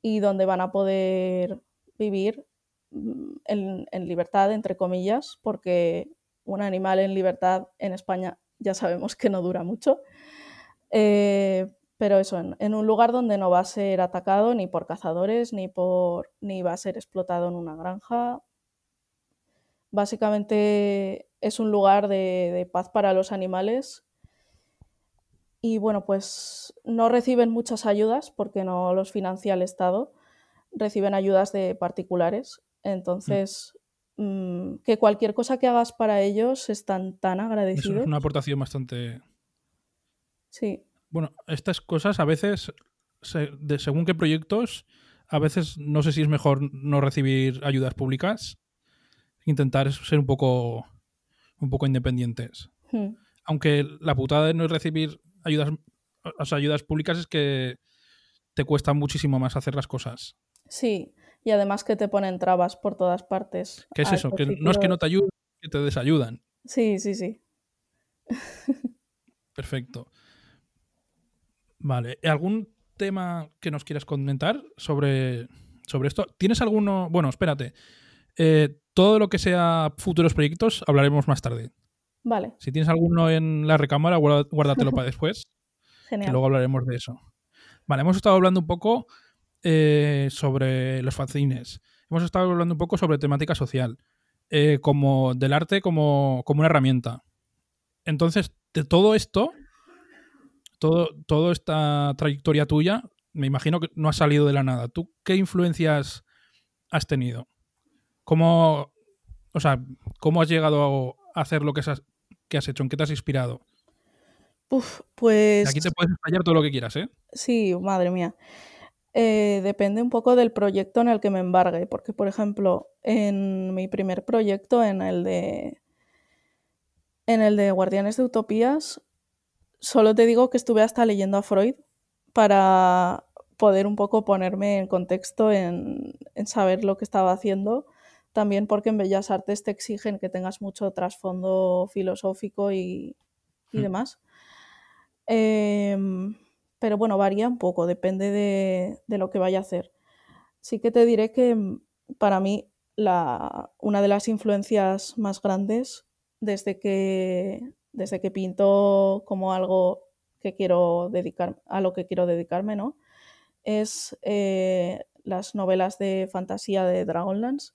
y donde van a poder vivir mm, en, libertad, entre comillas, porque un animal en libertad en España ya sabemos que no dura mucho. Eh, pero eso, en, un lugar donde no va a ser atacado ni por cazadores, ni, por, ni va a ser explotado en una granja. Básicamente es un lugar de, paz para los animales. Y bueno, pues no reciben muchas ayudas porque no los financia el Estado, reciben ayudas de particulares. Entonces, mm, que cualquier cosa que hagas para ellos están tan agradecidos. es una aportación bastante. Sí. Bueno, estas cosas a veces, de según qué proyectos, a veces no sé si es mejor no recibir ayudas públicas, intentar ser un poco, un poco independientes. Hmm. Aunque la putada de no recibir ayudas, o ayudas públicas es que te cuesta muchísimo más hacer las cosas. Sí, y además que te ponen trabas por todas partes. ¿Qué es eso? Que no es que no te ayuden, que te desayudan. Sí, sí, sí. (laughs) Perfecto. Vale. ¿Algún tema que nos quieras comentar sobre, sobre esto? ¿Tienes alguno? Bueno, espérate. Eh, todo lo que sea futuros proyectos hablaremos más tarde. Vale. Si tienes alguno en la recámara, guárdatelo para (laughs) después. Genial. luego hablaremos de eso. Vale, hemos estado hablando un poco eh, sobre los fanzines. Hemos estado hablando un poco sobre temática social. eh, como del arte como, como, una herramienta. Entonces, de todo esto, todo, toda esta trayectoria tuya, me imagino que no ha salido de la nada. ¿Tú qué influencias has tenido? ¿Cómo, o sea, cómo has llegado a hacer lo que has, que has hecho? ¿En qué te has inspirado? Uf, pues... Aquí te puedes fallar todo lo que quieras, ¿eh? Sí, madre mía. Eh, depende un poco del proyecto en el que me embargue, porque por ejemplo, en mi primer proyecto, en el de, en el de Guardianes de Utopías, solo te digo que estuve hasta leyendo a Freud para poder un poco ponerme en contexto, en, saber lo que estaba haciendo, también porque en Bellas Artes te exigen que tengas mucho trasfondo filosófico y, y hmm. demás. Em, pero bueno, varía un poco, depende de, lo que vaya a hacer. Sí que te diré que mm, para mí la, una de las influencias más grandes desde que, desde que pinto como algo que quiero dedicar, a lo que quiero dedicarme, ¿no? Es eh, las novelas de fantasía de Dragonlance.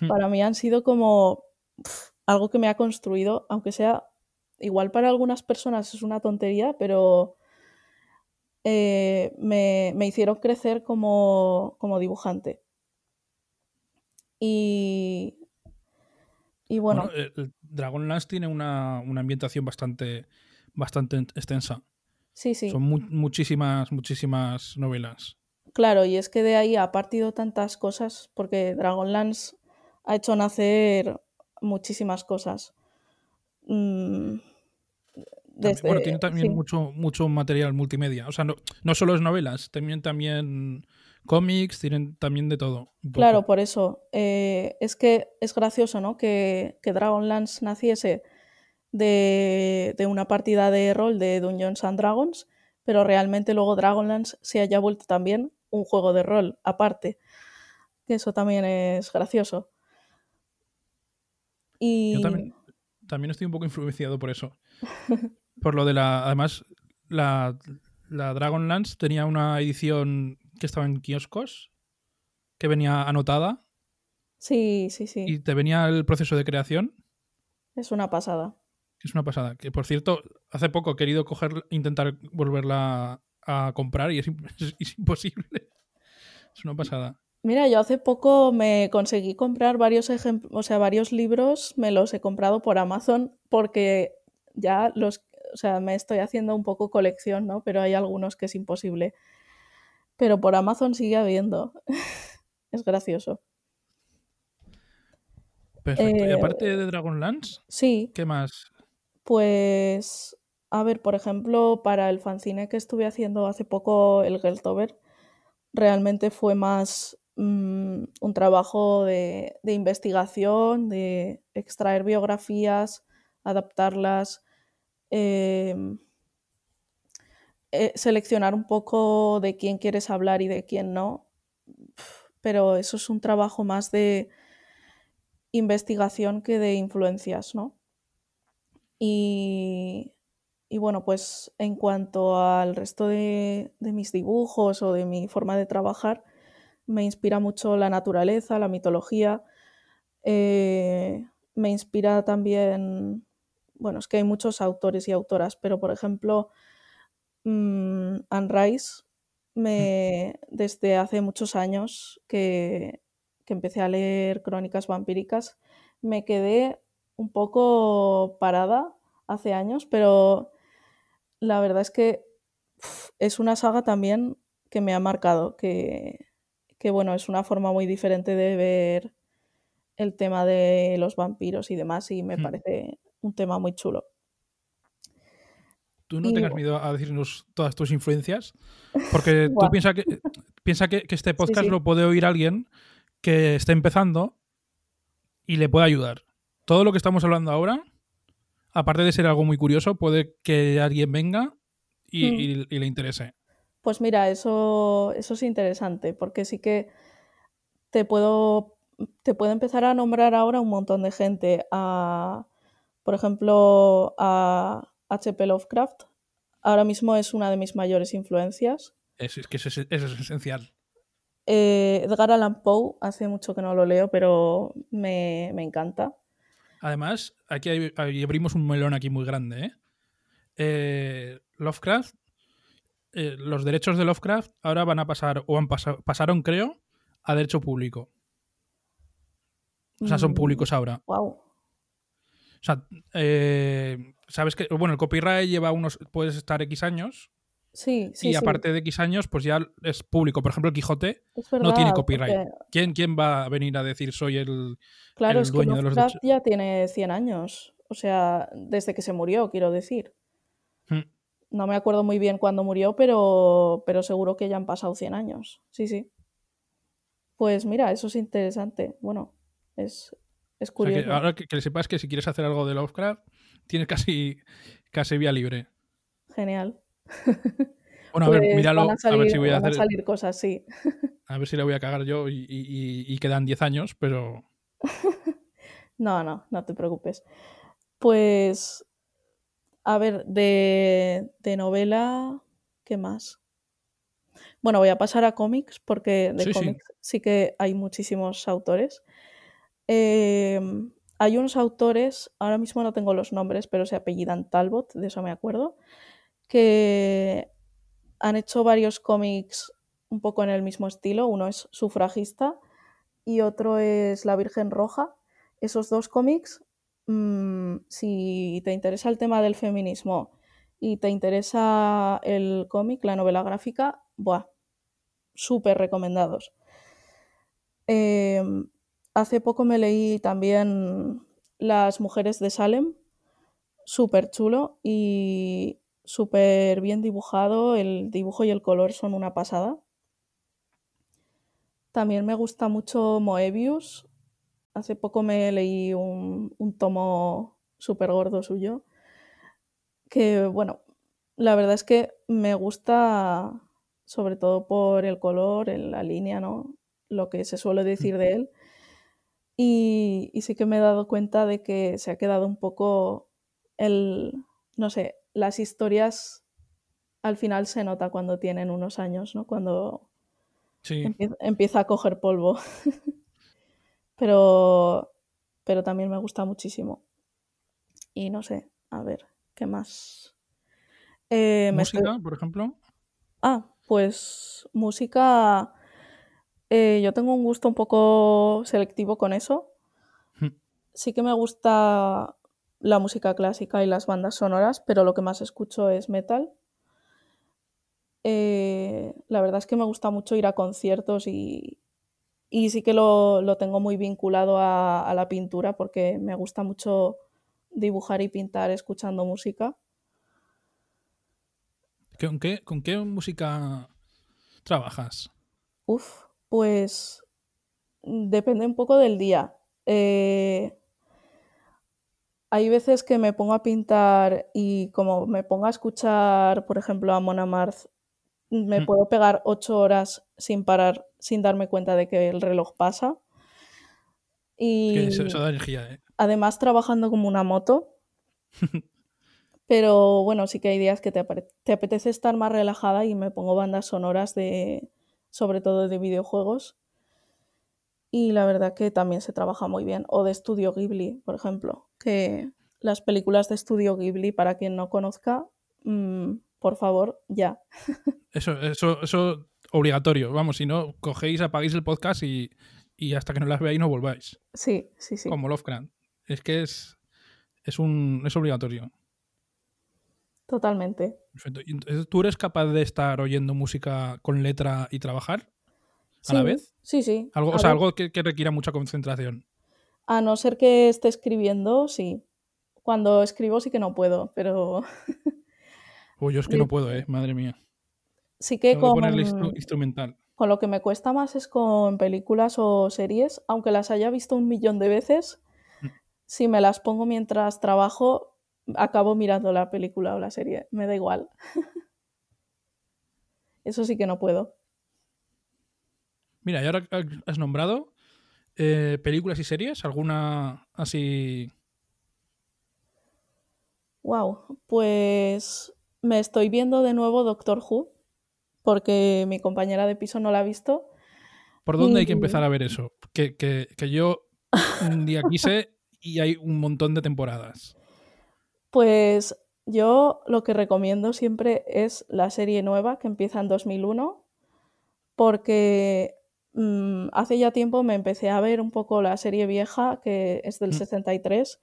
Hmm. Para mí han sido como algo que me ha construido, aunque sea igual para algunas personas es una tontería, pero eh, me, hicieron crecer como, dibujante. Y, y bueno. bueno Dragonlance tiene una, ambientación bastante, bastante extensa. Sí, sí. Son muchísimas, muchísimas novelas. Claro, y es que de ahí ha partido tantas cosas, porque Dragonlance ha hecho nacer muchísimas cosas. Mm, bueno, tiene también mucho, mucho material multimedia. O sea, no, no solo es novelas, también, también cómics, tienen también de todo. Claro, por eso. Eh, es que es gracioso, ¿no? Que, que Dragonlance naciese de, de, una partida de rol de Dungeons and Dragons, pero realmente luego Dragonlance se haya vuelto también un juego de rol aparte. Eso también es gracioso. Y... Yo también, también estoy un poco influenciado por eso. (laughs) Por lo de la. Además, la, la Dragonlance tenía una edición que estaba en kioscos, que venía anotada. Sí, sí, sí. Y te venía el proceso de creación. Es una pasada. Es una pasada. Que por cierto, hace poco he querido coger, intentar volverla a comprar y es, (laughs) imposible. Es una pasada. Mira, yo hace poco me conseguí comprar varios ejemplos, o sea, varios libros, me los he comprado por Amazon porque ya los o sea, me estoy haciendo un poco colección, ¿no? Pero hay algunos que es imposible. Pero por Amazon sigue habiendo. (laughs) es gracioso. Perfecto. y aparte de Dragonlance, sí. ¿qué más? Pues, a ver, por ejemplo, para el fanzine que estuve haciendo hace poco, el Geltover, realmente fue más mm, un trabajo de, investigación, de extraer biografías, adaptarlas, Em, eh, seleccionar un poco de quién quieres hablar y de quién no, pero eso es un trabajo más de investigación que de influencias, ¿no? Y, bueno, pues en cuanto al resto de, mis dibujos o de mi forma de trabajar, me inspira mucho la naturaleza, la mitología, eh, me inspira también bueno, es que hay muchos autores y autoras, pero por ejemplo, mm, Anne Rice, me, desde hace muchos años que, empecé a leer crónicas vampíricas, me quedé un poco parada hace años, pero la verdad es que es una saga también que me ha marcado, que, que bueno, es una forma muy diferente de ver el tema de los vampiros y demás y me hmm. parece un tema muy chulo. Tú no tengas miedo a decirnos todas tus influencias, (laughs) porque tú piensas que, piensa que, este podcast lo puede oír alguien que esté empezando y le puede ayudar. Todo lo que estamos hablando ahora, aparte de ser algo muy curioso, puede que alguien venga y, hmm. le interese. Pues mira, eso, eso es interesante, porque sí que te puedo, te puedo empezar a nombrar ahora un montón de gente, a por ejemplo, a H.P. Lovecraft. Ahora mismo es una de mis mayores influencias. Es, que eso es, esencial. Eh, Edgar Allan Poe, hace mucho que no lo leo, pero me, me encanta. Además, aquí hay- hay- abrimos un melón aquí muy grande. ¿eh? Eh, Lovecraft, eh, los derechos de Lovecraft ahora van a pasar, o han pasado, pasaron, creo, a derecho público. O sea, son Mm, públicos ahora. Wow. O sea, eh, sabes que, bueno, el copyright lleva unos, puedes estar X años Sí, sí, y sí. aparte de X años, pues ya es público. Por ejemplo, el Quijote no tiene copyright. porque, ¿Quién, ¿Quién va a venir a decir soy el... claro, el es que dueño de los Lovecraft derechos? ya tiene 100 años. O sea, desde que se murió, quiero decir. Hmm. No me acuerdo muy bien cuándo murió, pero, pero seguro que ya han pasado 100 años. Sí, sí. Pues mira, eso es interesante. Bueno, es, es O sea, que curioso. ahora que, que sepas que si quieres hacer algo de Lovecraft, tienes casi, casi vía libre. Genial. (laughs) Bueno, a ver, Pues míralo, a ver si voy a van a hacer, salir cosas, sí. (laughs) a ver si le voy a cagar yo y, y- y- y quedan 10 años, pero (laughs) No, no, no te preocupes. Pues, a ver, de, de novela, ¿qué más? Bueno, voy a pasar a cómics porque de Sí, sí. cómics sí que hay muchísimos autores. Eh, hay unos autores, ahora mismo no tengo los nombres, pero se apellidan Talbot, de eso me acuerdo, que han hecho varios cómics un poco en el mismo estilo. Uno es Sufragista y otro es La Virgen Roja. Esos dos cómics, mm, si te interesa el tema del feminismo y te interesa el cómic, la novela gráfica, buah, súper recomendados. Eh, hace poco me leí también Las mujeres de Salem, súper chulo y súper bien dibujado. El dibujo y el color son una pasada. También me gusta mucho Moebius. Hace poco me leí un, un tomo súper gordo suyo. Que bueno, la verdad es que me gusta sobre todo por el color, en la línea, ¿no? Lo que se suele decir de él. Y, y sí que me he dado cuenta de que se ha quedado un poco el, no sé, las historias al final se nota cuando tienen unos años, ¿no? Cuando sí. empieza, empieza a coger polvo. (laughs) pero, pero también me gusta muchísimo. Y no sé, a ver, ¿qué más? Eh, me estoy- Música, por ejemplo. Ah, pues música. eh, yo tengo un gusto un poco selectivo con eso. Sí que me gusta la música clásica y las bandas sonoras, pero lo que más escucho es metal. Eh, la verdad es que me gusta mucho ir a conciertos y, y sí que lo, lo tengo muy vinculado a, a la pintura porque me gusta mucho dibujar y pintar escuchando música. ¿Con qué, ¿Con qué música trabajas? Uf, pues depende un poco del día. Eh, hay veces que me pongo a pintar y como me pongo a escuchar, por ejemplo, a Mona Marth, me Hmm. puedo pegar ocho horas sin parar, sin darme cuenta de que el reloj pasa. Que Y eso, eso da energía, ¿eh? además trabajando como una moto. (laughs) Pero bueno, sí que hay días que te, te apetece estar más relajada y me pongo bandas sonoras de, sobre todo de videojuegos. Y la verdad que también se trabaja muy bien. O de Estudio Ghibli, por ejemplo. Que las películas de Estudio Ghibli, para quien no conozca, mm, por favor, ya. Eso, eso, eso obligatorio. Vamos, si no, cogéis, apagáis el podcast y, y hasta que no las veáis no volváis. Sí, sí, sí. Como Lovecraft. Es que es, es, un, es obligatorio. Totalmente. Perfecto. ¿Tú eres capaz de estar oyendo música con letra y trabajar a la vez? Sí, sí. Algo, o sea, ver, algo que, que requiera mucha concentración. A no ser que esté escribiendo, sí. Cuando escribo sí que no puedo, pero (laughs) Uy, yo es que no puedo, ¿eh? Madre mía. sí que Tengo que con, ponerle instru- instrumental. con lo que me cuesta más es con películas o series, aunque las haya visto un millón de veces, Mm. si me las pongo mientras trabajo, acabo mirando la película o la serie, me da igual. (laughs) Eso sí que no puedo. Mira, y ahora que has nombrado eh, películas y series, ¿alguna así? Wow, pues me estoy viendo de nuevo Doctor Who, porque mi compañera de piso no la ha visto ¿Por dónde hay que empezar a ver eso? Que, que, que yo un día quise y hay un montón de temporadas. Pues yo lo que recomiendo siempre es la serie nueva que empieza en 2001, porque mm, hace ya tiempo me empecé a ver un poco la serie vieja, que es del Mm. 63,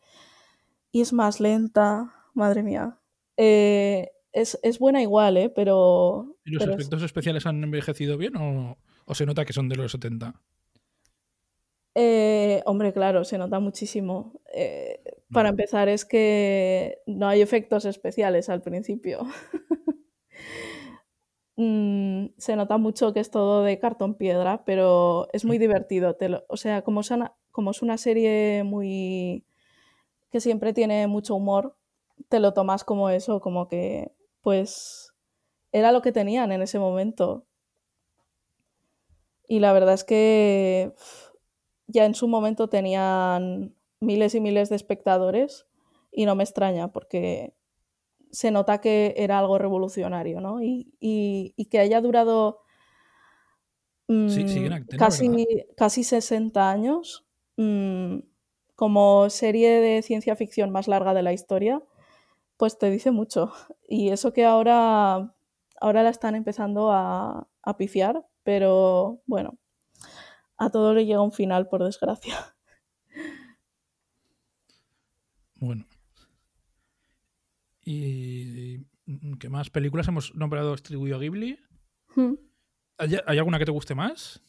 y es más lenta, madre mía. Eh, es, es buena igual, ¿eh? Pero, ¿Y los pero es- efectos especiales han envejecido bien o, o se nota que son de los 70? Eh, hombre, claro, se nota muchísimo. Eh, para empezar, es que no hay efectos especiales al principio. (laughs) Mm, se nota mucho que es todo de cartón piedra, pero es muy divertido. te lo- o sea, como como es una serie muy que siempre tiene mucho humor, te lo tomas como eso, como que pues era lo que tenían en ese momento. Y la verdad es que ya en su momento tenían miles y miles de espectadores y no me extraña porque se nota que era algo revolucionario, ¿no? Y, y- y que haya durado Sí, mm, casi, casi 60 años mm, como serie de ciencia ficción más larga de la historia, pues te dice mucho. Y eso que ahora, ahora la están empezando a, a pifiar, pero bueno, a todo le llega un final, por desgracia. Bueno. ¿Y mm, qué más películas hemos nombrado Estudio Ghibli? Hmm. ¿Hay, hay alguna que te guste más?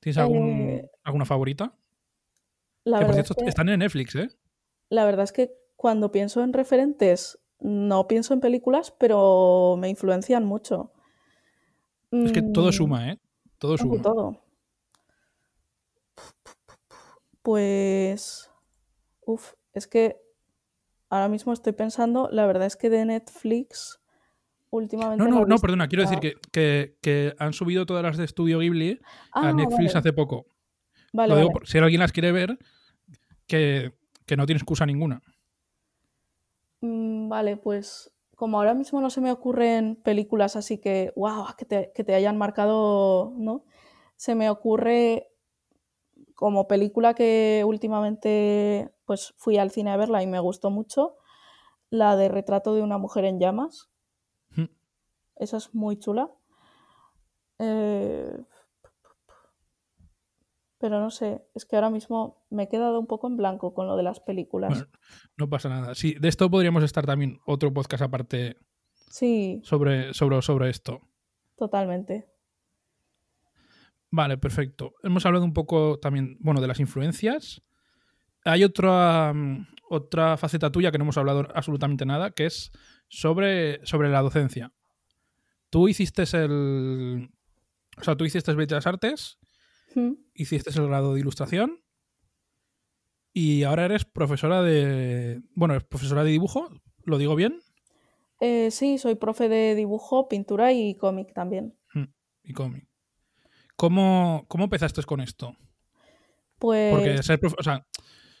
¿Tienes algún, Eh, alguna favorita? La Que por cierto es que, están en Netflix, ¿eh? la verdad es que cuando pienso en referentes, no pienso en películas, pero me influencian mucho. Es que todo Mm, suma, ¿eh? Todo suma. todo. Pues, uf, es que ahora mismo estoy pensando, la verdad es que de Netflix últimamente No, no no, perdona, quiero decir que, que- que han subido todas las de Estudio Ghibli a Ah, Netflix vale, hace poco. vale, Lo digo vale. por si alguien las quiere ver, que, que no tiene excusa ninguna. Mm, Vale, pues como ahora mismo no se me ocurren películas así que, wow, que te, que te hayan marcado, ¿no? Se me ocurre como película que últimamente pues fui al cine a verla y me gustó mucho, la de Retrato de una mujer en llamas. Mm. Esa es muy chula. Eh, pero no sé, es que ahora mismo me he quedado un poco en blanco con lo de las películas. Bueno, no pasa nada. Sí, de esto podríamos estar también otro podcast aparte Sí, sobre, sobre, sobre esto. totalmente. Vale, perfecto. Hemos hablado un poco también, bueno, de las influencias. Hay otra, mm, otra faceta tuya que no hemos hablado absolutamente nada, que es sobre, sobre la docencia. Tú hiciste el. O sea, tú hiciste Bellas Artes, Mm. hiciste el grado de ilustración y ahora eres profesora de. Bueno, eres profesora de dibujo, ¿lo digo bien? Eh, sí, soy profe de dibujo, pintura y cómic también. Y cómic. ¿Cómo, ¿Cómo empezaste con esto? Pues Porque ser, profe- o sea,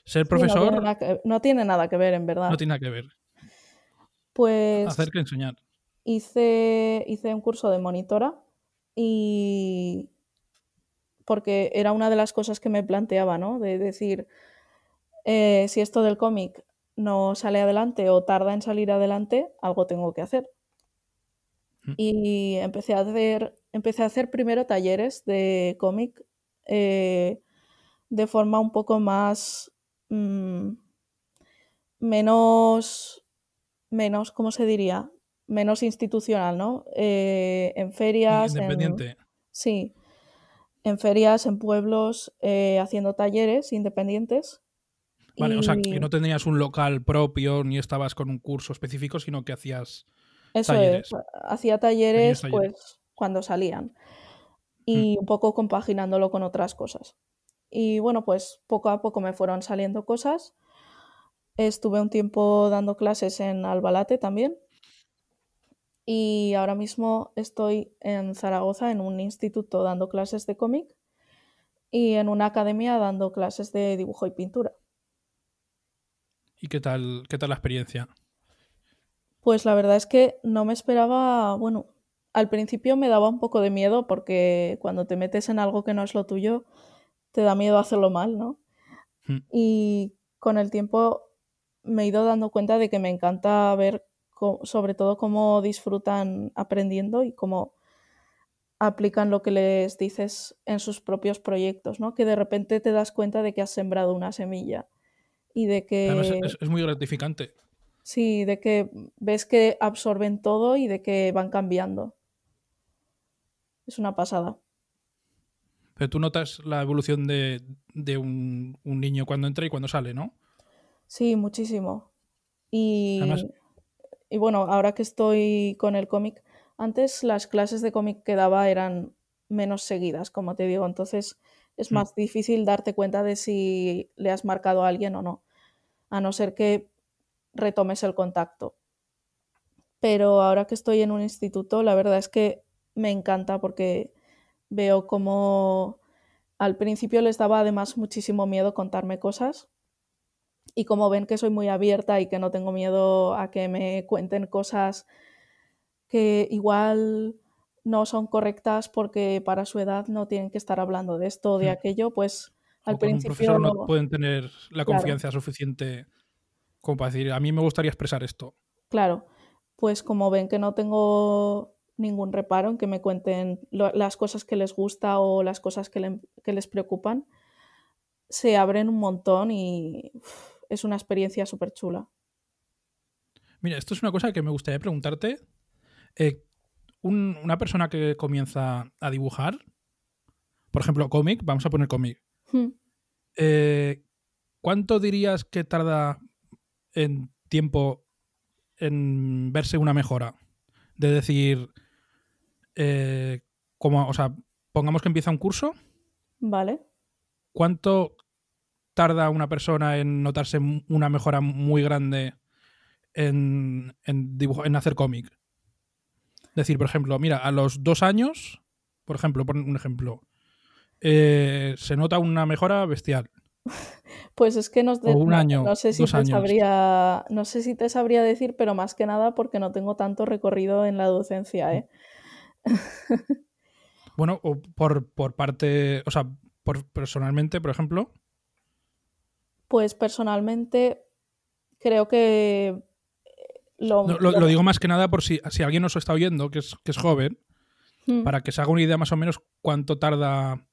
ser sí, no tiene profesor que, no tiene nada que ver, en verdad. no tiene nada que ver. Pues Hacer que enseñar. hice, hice un curso de monitora y porque era una de las cosas que me planteaba, ¿no? De decir, eh, si esto del cómic no sale adelante o tarda en salir adelante, algo tengo que hacer. Mm. Y empecé a hacer, empecé a hacer primero talleres de cómic eh, de forma un poco más mm, menos, menos, ¿cómo se diría? Menos institucional, ¿no? Eh, en ferias, en, Independiente. sí, en ferias, en pueblos, eh, haciendo talleres independientes. Vale, o sea, que no tenías un local propio ni estabas con un curso específico, sino que hacías. eso talleres. es, hacía talleres pues cuando salían Mm. y un poco compaginándolo con otras cosas. Y bueno, pues poco a poco me fueron saliendo cosas. Estuve un tiempo dando clases en Albalate también. Y ahora mismo estoy en Zaragoza en un instituto dando clases de cómic y en una academia dando clases de dibujo y pintura. ¿Y qué tal, qué tal la experiencia? Pues la verdad es que no me esperaba, bueno, al principio me daba un poco de miedo porque cuando te metes en algo que no es lo tuyo, te da miedo hacerlo mal, ¿no? Mm. Y con el tiempo me he ido dando cuenta de que me encanta ver sobre todo cómo disfrutan aprendiendo y cómo aplican lo que les dices en sus propios proyectos, ¿no? Que de repente te das cuenta de que has sembrado una semilla y de Además, que es, es muy gratificante. sí, de que ves que absorben todo y de que van cambiando. Es una pasada. Pero tú notas la evolución de, de un, un niño cuando entra y cuando sale, ¿no? Sí, muchísimo. Y, Además- y bueno, ahora que estoy con el cómic, antes las clases de cómic que daba eran menos seguidas, como te digo, entonces es Mm. más difícil darte cuenta de si le has marcado a alguien o no, a no ser que retomes el contacto. Pero ahora que estoy en un instituto, la verdad es que me encanta porque veo como al principio les daba además muchísimo miedo contarme cosas y como ven que soy muy abierta y que no tengo miedo a que me cuenten cosas que igual no son correctas porque para su edad no tienen que estar hablando de esto o de Mm. aquello, pues al o con un principio profesor no no- pueden tener la Claro. confianza suficiente como para decir, a mí me gustaría expresar esto. Claro, pues como ven que no tengo ningún reparo en que me cuenten lo- las cosas que les gusta o las cosas que, le- que les preocupan, se abren un montón y es una experiencia súper chula. Mira, esto es una cosa que me gustaría preguntarte. Eh, un- una persona que comienza a dibujar, por ejemplo, cómic, vamos a poner cómic. Hmm. Eh, ¿Cuánto dirías que tarda en tiempo en verse una mejora? De decir, eh, como, o sea, pongamos que empieza un curso, Vale. ¿cuánto tarda una persona en notarse una mejora muy grande en, en, dibujo- en hacer cómic? Decir, por ejemplo, mira, a los dos años, por ejemplo, por un ejemplo, eh, se nota una mejora bestial. (laughs) Pues es que no, O un no- año, no sé si te sabría, no sé si te sabría decir, pero más que nada porque no tengo tanto recorrido en la docencia, ¿eh? (laughs) Bueno, o por, por parte, o sea, por personalmente, por ejemplo, Pues personalmente creo que eh, lo, no, lo, lo- lo digo más que nada por si, si alguien nos está oyendo, que es, que es joven, Hmm. para que se haga una idea más o menos cuánto tarda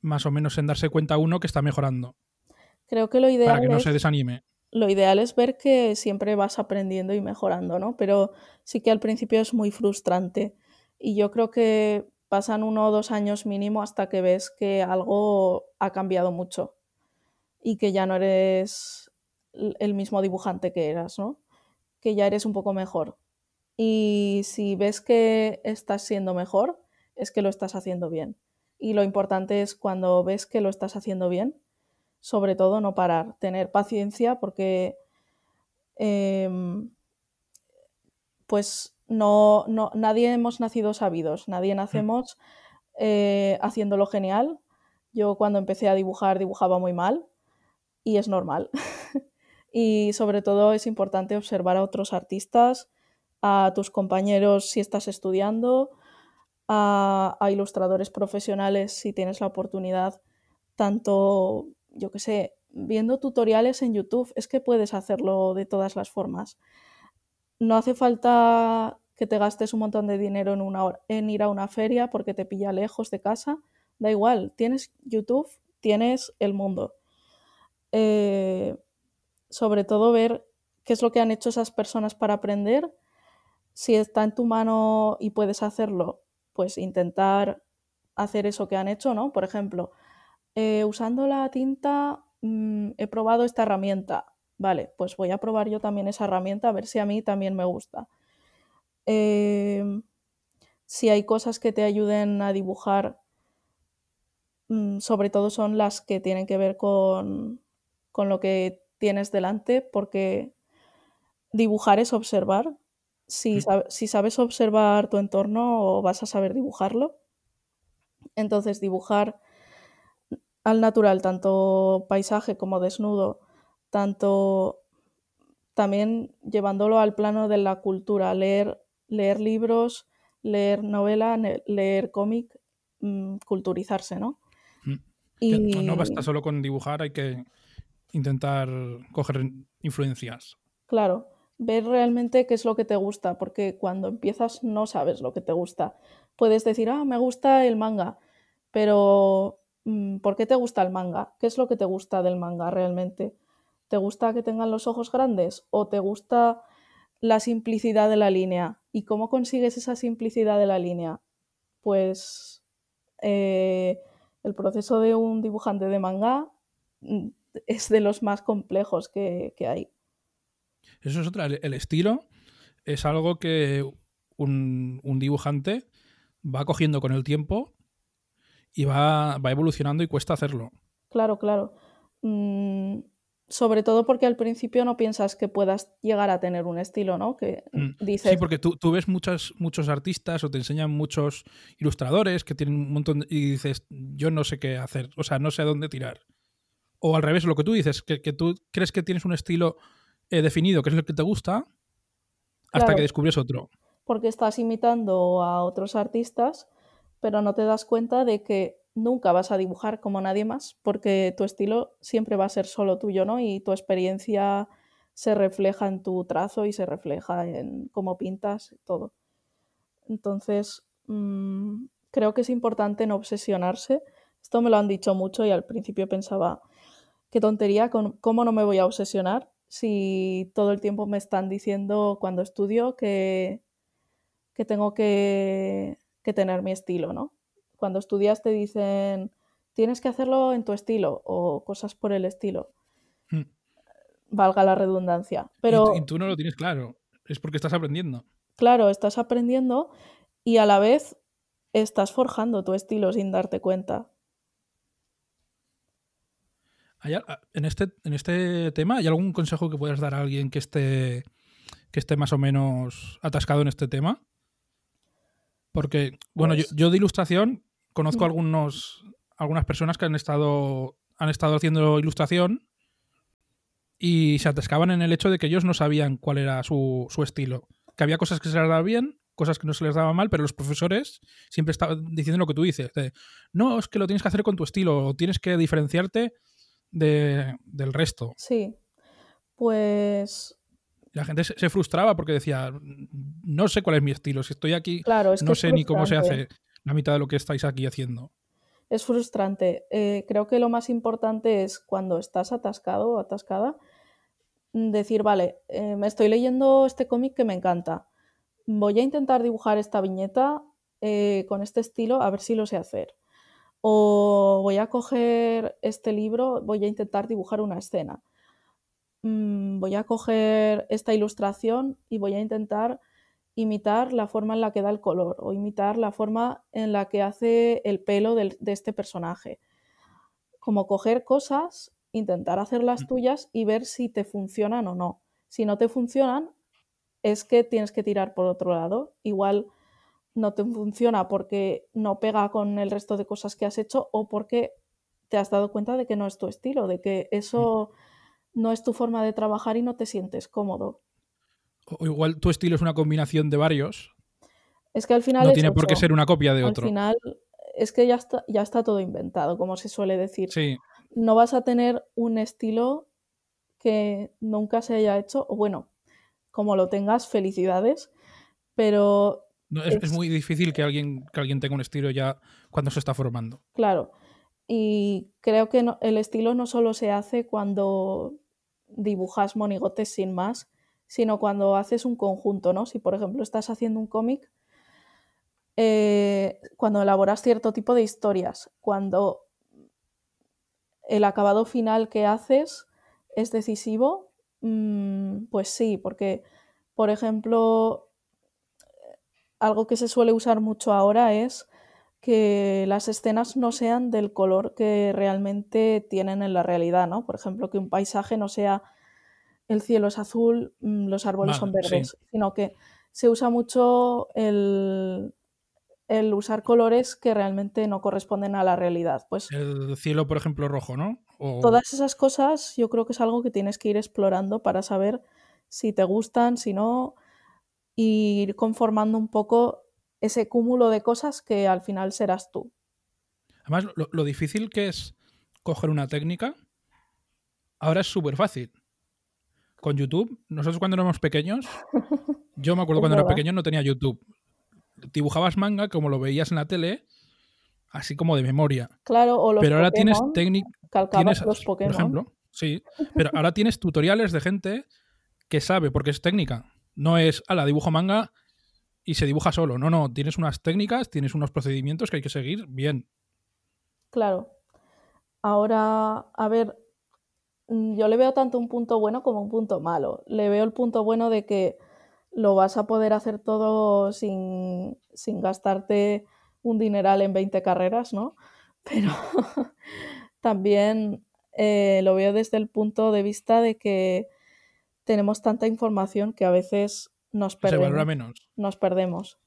más o menos en darse cuenta uno que está mejorando, creo que lo ideal para que no es se desanime. lo ideal es ver que siempre vas aprendiendo y mejorando, ¿no? Pero sí que al principio es muy frustrante. Y yo creo que pasan uno o dos años mínimo hasta que ves que algo ha cambiado mucho y que ya no eres el mismo dibujante que eras, ¿no? Que ya eres un poco mejor. Y si ves que estás siendo mejor, es que lo estás haciendo bien. Y lo importante es cuando ves que lo estás haciendo bien, sobre todo no parar, tener paciencia porque em, pues no, no, nadie hemos nacido sabidos, nadie nacemos eh, haciéndolo genial. Yo cuando empecé a dibujar dibujaba muy mal y es normal. (laughs) y sobre todo es importante observar a otros artistas, a tus compañeros si estás estudiando, a, ilustradores profesionales si tienes la oportunidad, tanto, yo que sé, viendo tutoriales en YouTube, es que puedes hacerlo de todas las formas. No hace falta que te gastes un montón de dinero en, una en ir a una feria porque te pilla lejos de casa. Da igual, tienes YouTube, tienes el mundo. Eh, sobre todo ver qué es lo que han hecho esas personas para aprender. Si está en tu mano y puedes hacerlo, pues intentar hacer eso que han hecho, ¿no? Por ejemplo, eh, usando la tinta mm, he probado esta herramienta. Vale, pues voy a probar yo también esa herramienta a ver si a mí también me gusta. Em, si hay cosas que te ayuden a dibujar, mm, sobre todo son las que tienen que ver con, con lo que tienes delante, porque dibujar es observar. Si, sab- si sabes observar tu entorno, vas a saber dibujarlo. Entonces, dibujar al natural, tanto paisaje como desnudo, tanto también llevándolo al plano de la cultura, leer, leer libros, leer novela, leer cómic, mm, culturizarse, ¿no? Mm. Y... No basta solo con dibujar, hay que intentar coger influencias. Claro, ver realmente qué es lo que te gusta, porque cuando empiezas no sabes lo que te gusta. Puedes decir, ah, me gusta el manga, pero mm, ¿por qué te gusta el manga? ¿Qué es lo que te gusta del manga realmente? ¿Te gusta que tengan los ojos grandes o te gusta la simplicidad de la línea? ¿Y cómo consigues esa simplicidad de la línea? Pues eh, el proceso de un dibujante de manga mm, es de los más complejos que hay. Eso es otra. El estilo es algo que un, dibujante va cogiendo con el tiempo y va, evolucionando y cuesta hacerlo. Claro, claro. Mm, sobre todo porque al principio no piensas que puedas llegar a tener un estilo, ¿no? Que mm. dices... Sí, porque tú, ves muchos, muchos artistas o te enseñan muchos ilustradores que tienen un montón y dices, yo no sé qué hacer, o sea, no sé a dónde tirar. O al revés, lo que tú dices, que, que tú crees que tienes un estilo he definido qué es lo que te gusta hasta que descubres otro. Porque estás imitando a otros artistas, pero no te das cuenta de que nunca vas a dibujar como nadie más, porque tu estilo siempre va a ser solo tuyo, ¿no? Y tu experiencia se refleja en tu trazo y se refleja en cómo pintas, todo. Entonces, mm, creo que es importante no obsesionarse. Esto me lo han dicho mucho y al principio pensaba, qué tontería, ¿cómo no me voy a obsesionar? si todo el tiempo me están diciendo cuando estudio que, que tengo que, tener mi estilo, ¿no? Cuando estudias te dicen, tienes que hacerlo en tu estilo o cosas por el estilo. Hmm. Valga la redundancia. Pero, y, tú no lo tienes claro, es porque estás aprendiendo. Claro, estás aprendiendo y a la vez estás forjando tu estilo sin darte cuenta en, este, en este tema, ¿hay algún consejo que puedas dar a alguien que esté, que esté más o menos atascado en este tema? Porque, bueno, yo, pues de ilustración conozco algunos, algunas personas que han estado, han estado haciendo ilustración y se atascaban en el hecho de que ellos no sabían cuál era su, su estilo. Que había cosas que se les daban bien, cosas que no se les daban mal, pero los profesores siempre estaban diciendo lo que tú dices. no, es que lo tienes que hacer con tu estilo, o tienes que diferenciarte del resto. Sí, pues... La gente se, frustraba porque decía, no sé cuál es mi estilo, si estoy aquí, no sé ni cómo se hace la mitad de lo que estáis aquí haciendo. Es frustrante. Eh, creo que lo más importante es cuando estás atascado o atascada, decir, vale, eh, me estoy leyendo este cómic que me encanta. Voy a intentar dibujar esta viñeta eh, con este estilo a ver si lo sé hacer. O voy a coger este libro, voy a intentar dibujar una escena. Mm, voy a coger esta ilustración y voy a intentar imitar la forma en la que da el color o imitar la forma en la que hace el pelo de este personaje. Como coger cosas, intentar hacerlas tuyas y ver si te funcionan o no. Si no te funcionan, es que tienes que tirar por otro lado. Igual no te funciona porque no pega con el resto de cosas que has hecho o porque te has dado cuenta de que no es tu estilo, de que eso no es tu forma de trabajar y no te sientes cómodo. O igual tu estilo es una combinación de varios. Es que al final... No tiene por qué ser una copia de otro. Al final es que ya está, ya está todo inventado, como se suele decir. Sí. No vas a tener un estilo que nunca se haya hecho, o bueno, como lo tengas, felicidades, pero es, muy difícil que alguien, que alguien tenga un estilo ya cuando se está formando. Claro. Y creo que el estilo no solo se hace cuando dibujas monigotes sin más, sino cuando haces un conjunto, ¿no? Si por ejemplo estás haciendo un cómic, eh, cuando elaboras cierto tipo de historias, cuando el acabado final que haces es decisivo, mm, pues sí, porque por ejemplo algo que se suele usar mucho ahora es que las escenas no sean del color que realmente tienen en la realidad, ¿no? Por ejemplo, que un paisaje no sea el cielo es azul, mm, los árboles son verdes, sino que se usa mucho el, usar colores que realmente no corresponden a la realidad. Pues el cielo, por ejemplo, rojo, ¿no? Todas esas cosas yo creo que es algo que tienes que ir explorando para saber si te gustan, si no, ir conformando un poco ese cúmulo de cosas que al final serás tú. Además, lo, lo difícil que es coger una técnica, ahora es súper fácil. Con YouTube, nosotros cuando éramos pequeños, (laughs) yo me acuerdo cuando era pequeño no tenía YouTube. Dibujabas manga como lo veías en la tele, así como de memoria. Claro, o los Pero ahora tienes calcabas tienes, los por Pokémon. ejemplo, sí, pero ahora tienes tutoriales de gente que sabe, porque es técnica. No es, ala, dibujo manga y se dibuja solo. No, no, tienes unas técnicas, tienes unos procedimientos que hay que seguir bien. Claro. Ahora, a ver, mm, yo le veo tanto un punto bueno como un punto malo. Le veo el punto bueno de que lo vas a poder hacer todo sin, sin gastarte un dineral en 20 carreras, ¿no? (laughs) Pero (laughs) también eh, lo veo desde el punto de vista de que tenemos tanta información que a veces nos Se valora perdemos. menos. Nos perdemos.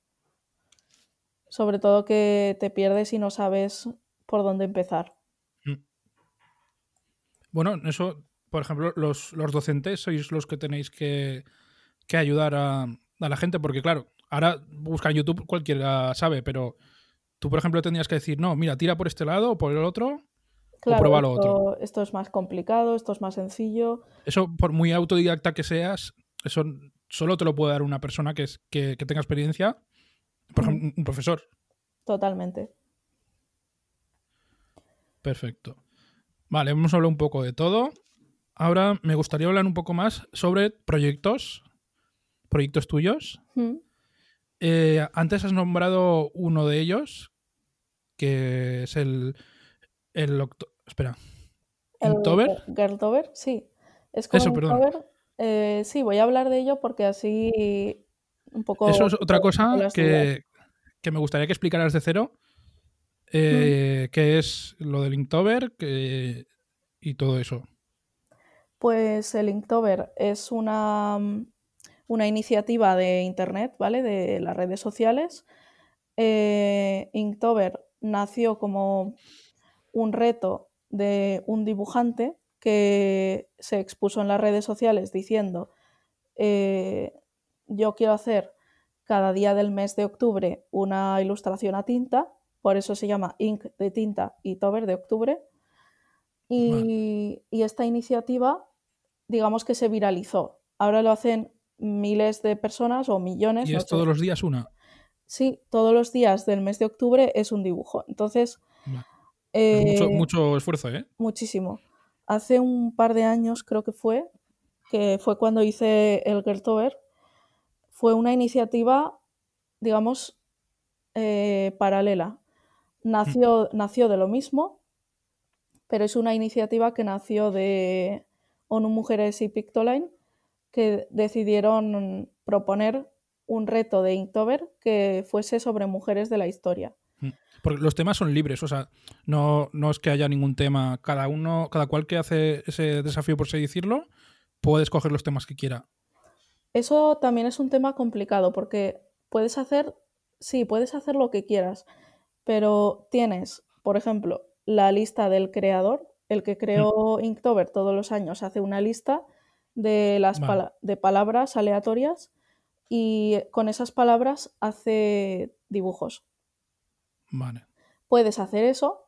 Sobre todo que te pierdes y no sabes por dónde empezar. Bueno, eso, por ejemplo, los, los docentes sois los que tenéis que, que ayudar a, a la gente, porque claro, ahora busca en YouTube cualquiera sabe, pero tú, por ejemplo, tendrías que decir, no, mira, tira por este lado o por el otro, Claro, prueba lo otro. esto, esto es más complicado, esto es más sencillo. Eso, por muy autodidacta que seas, eso solo te lo puede dar una persona que, es, que, que tenga experiencia, por ejemplo, un- un profesor. Totalmente. Perfecto. Vale, hemos hablado un poco de todo. Ahora me gustaría hablar un poco más sobre proyectos, proyectos tuyos. Mm. Eh, antes has nombrado uno de ellos, que es el. El octo- espera. El ¿Inktober? Ge- Gertober, sí. Es como Eso, perdón. Eh, sí, voy a hablar de ello porque así un poco Eso es otra cosa que, que me gustaría que explicaras de cero. eh, que es lo del Inktober que- y todo eso. Pues el Inktober es una, mm, una iniciativa de Internet, ¿vale? De las redes sociales. Eh, Inktober nació como un reto de un dibujante que se expuso en las redes sociales diciendo eh, yo quiero hacer cada día del mes de octubre una ilustración a tinta, por eso se llama Ink de tinta y Tober de octubre. Y, y esta iniciativa, digamos que se viralizó. Ahora lo hacen miles de personas o millones. Y no es sé. todos los días una. Sí, todos los días del mes de octubre es un dibujo. Entonces. Mucho, eh, mucho esfuerzo, ¿eh? muchísimo. Hace un par de años creo que fue, que fue cuando hice el Gertover, fue una iniciativa, digamos, eh, paralela. Nació, nació de lo mismo, pero es una iniciativa que nació de ONU Mujeres y Pictoline, que decidieron proponer un reto de Inktober que fuese sobre mujeres de la historia. Porque los temas son libres, o sea, no, no es que haya ningún tema. Cada uno, cada cual que hace ese desafío, por así decirlo, puede escoger los temas que quiera. Eso también es un tema complicado porque puedes hacer, sí, puedes hacer lo que quieras, pero tienes, por ejemplo, la lista del creador, el que creó Inktober todos los años hace una lista de las Vale. pala- de palabras aleatorias y con esas palabras hace dibujos. Vale. Puedes hacer eso,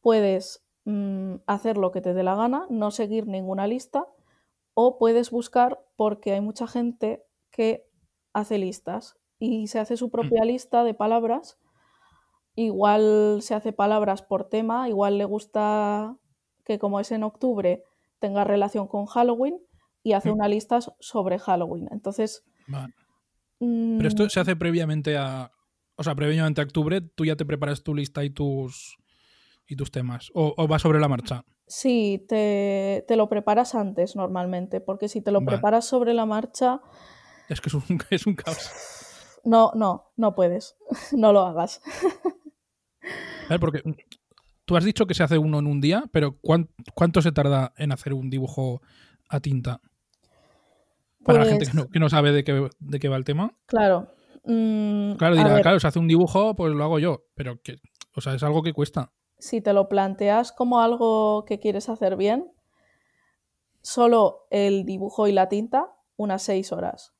puedes mm, hacer lo que te dé la gana, no seguir ninguna lista, o puedes buscar porque hay mucha gente que hace listas y se hace su propia lista de palabras. Igual se hace palabras por tema, igual le gusta que como es en octubre tenga relación con Halloween y hace Mm. una lista sobre Halloween. Entonces, vale. mm, Pero esto se hace previamente a. O sea, previamente a octubre, tú ya te preparas tu lista y tus. y tus temas. O, o va sobre la marcha. Sí, te, te lo preparas antes normalmente, porque si te lo Vale. preparas sobre la marcha, Es que es un, (laughs) es un caos. no, no, no puedes, (laughs) no lo hagas. A ver, porque tú has dicho que se hace uno en un día, pero ¿cuán- ¿cuánto se tarda en hacer un dibujo a tinta? Para la gente que Pues, no, que no sabe de qué, de qué va el tema. claro. Mm, Claro, dirá, claro, se hace un dibujo, pues lo hago yo. Pero que, o sea, es algo que cuesta. si te lo planteas como algo que quieres hacer bien, solo el dibujo y la tinta, unas seis horas.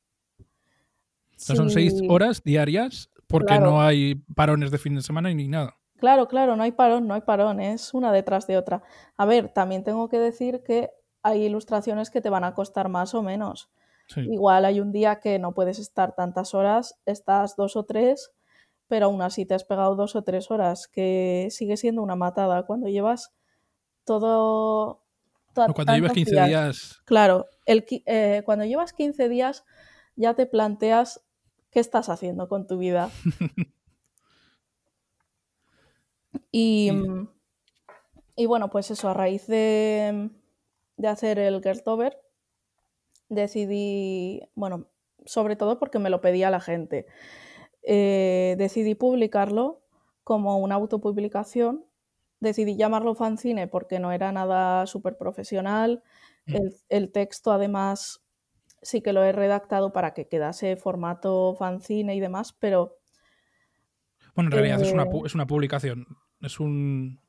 Son seis Si- horas diarias porque no hay parones de fin de semana ni nada. Claro, claro, no hay parón, no hay parón, es una detrás de otra. A ver, también tengo que decir que hay ilustraciones que te van a costar más o menos. Igual hay un día que no puedes estar tantas horas, estás dos o tres, pero aún así te has pegado dos o tres horas, que sigue siendo una matada. Cuando llevas todo... cuando llevas 15 días, Claro, el, eh, cuando llevas 15 días ya te planteas qué estás haciendo con tu vida. (laughs) y, y, bueno, pues eso, a raíz de, de hacer el Gertover, decidí, bueno, sobre todo porque me lo pedía la gente, eh, decidí publicarlo como una autopublicación. Decidí llamarlo fanzine porque no era nada súper profesional. Mm. El, texto, además, sí que lo he redactado para que quedase formato fanzine y demás, pero. Bueno, en realidad es, una, eh, es una publicación. Es un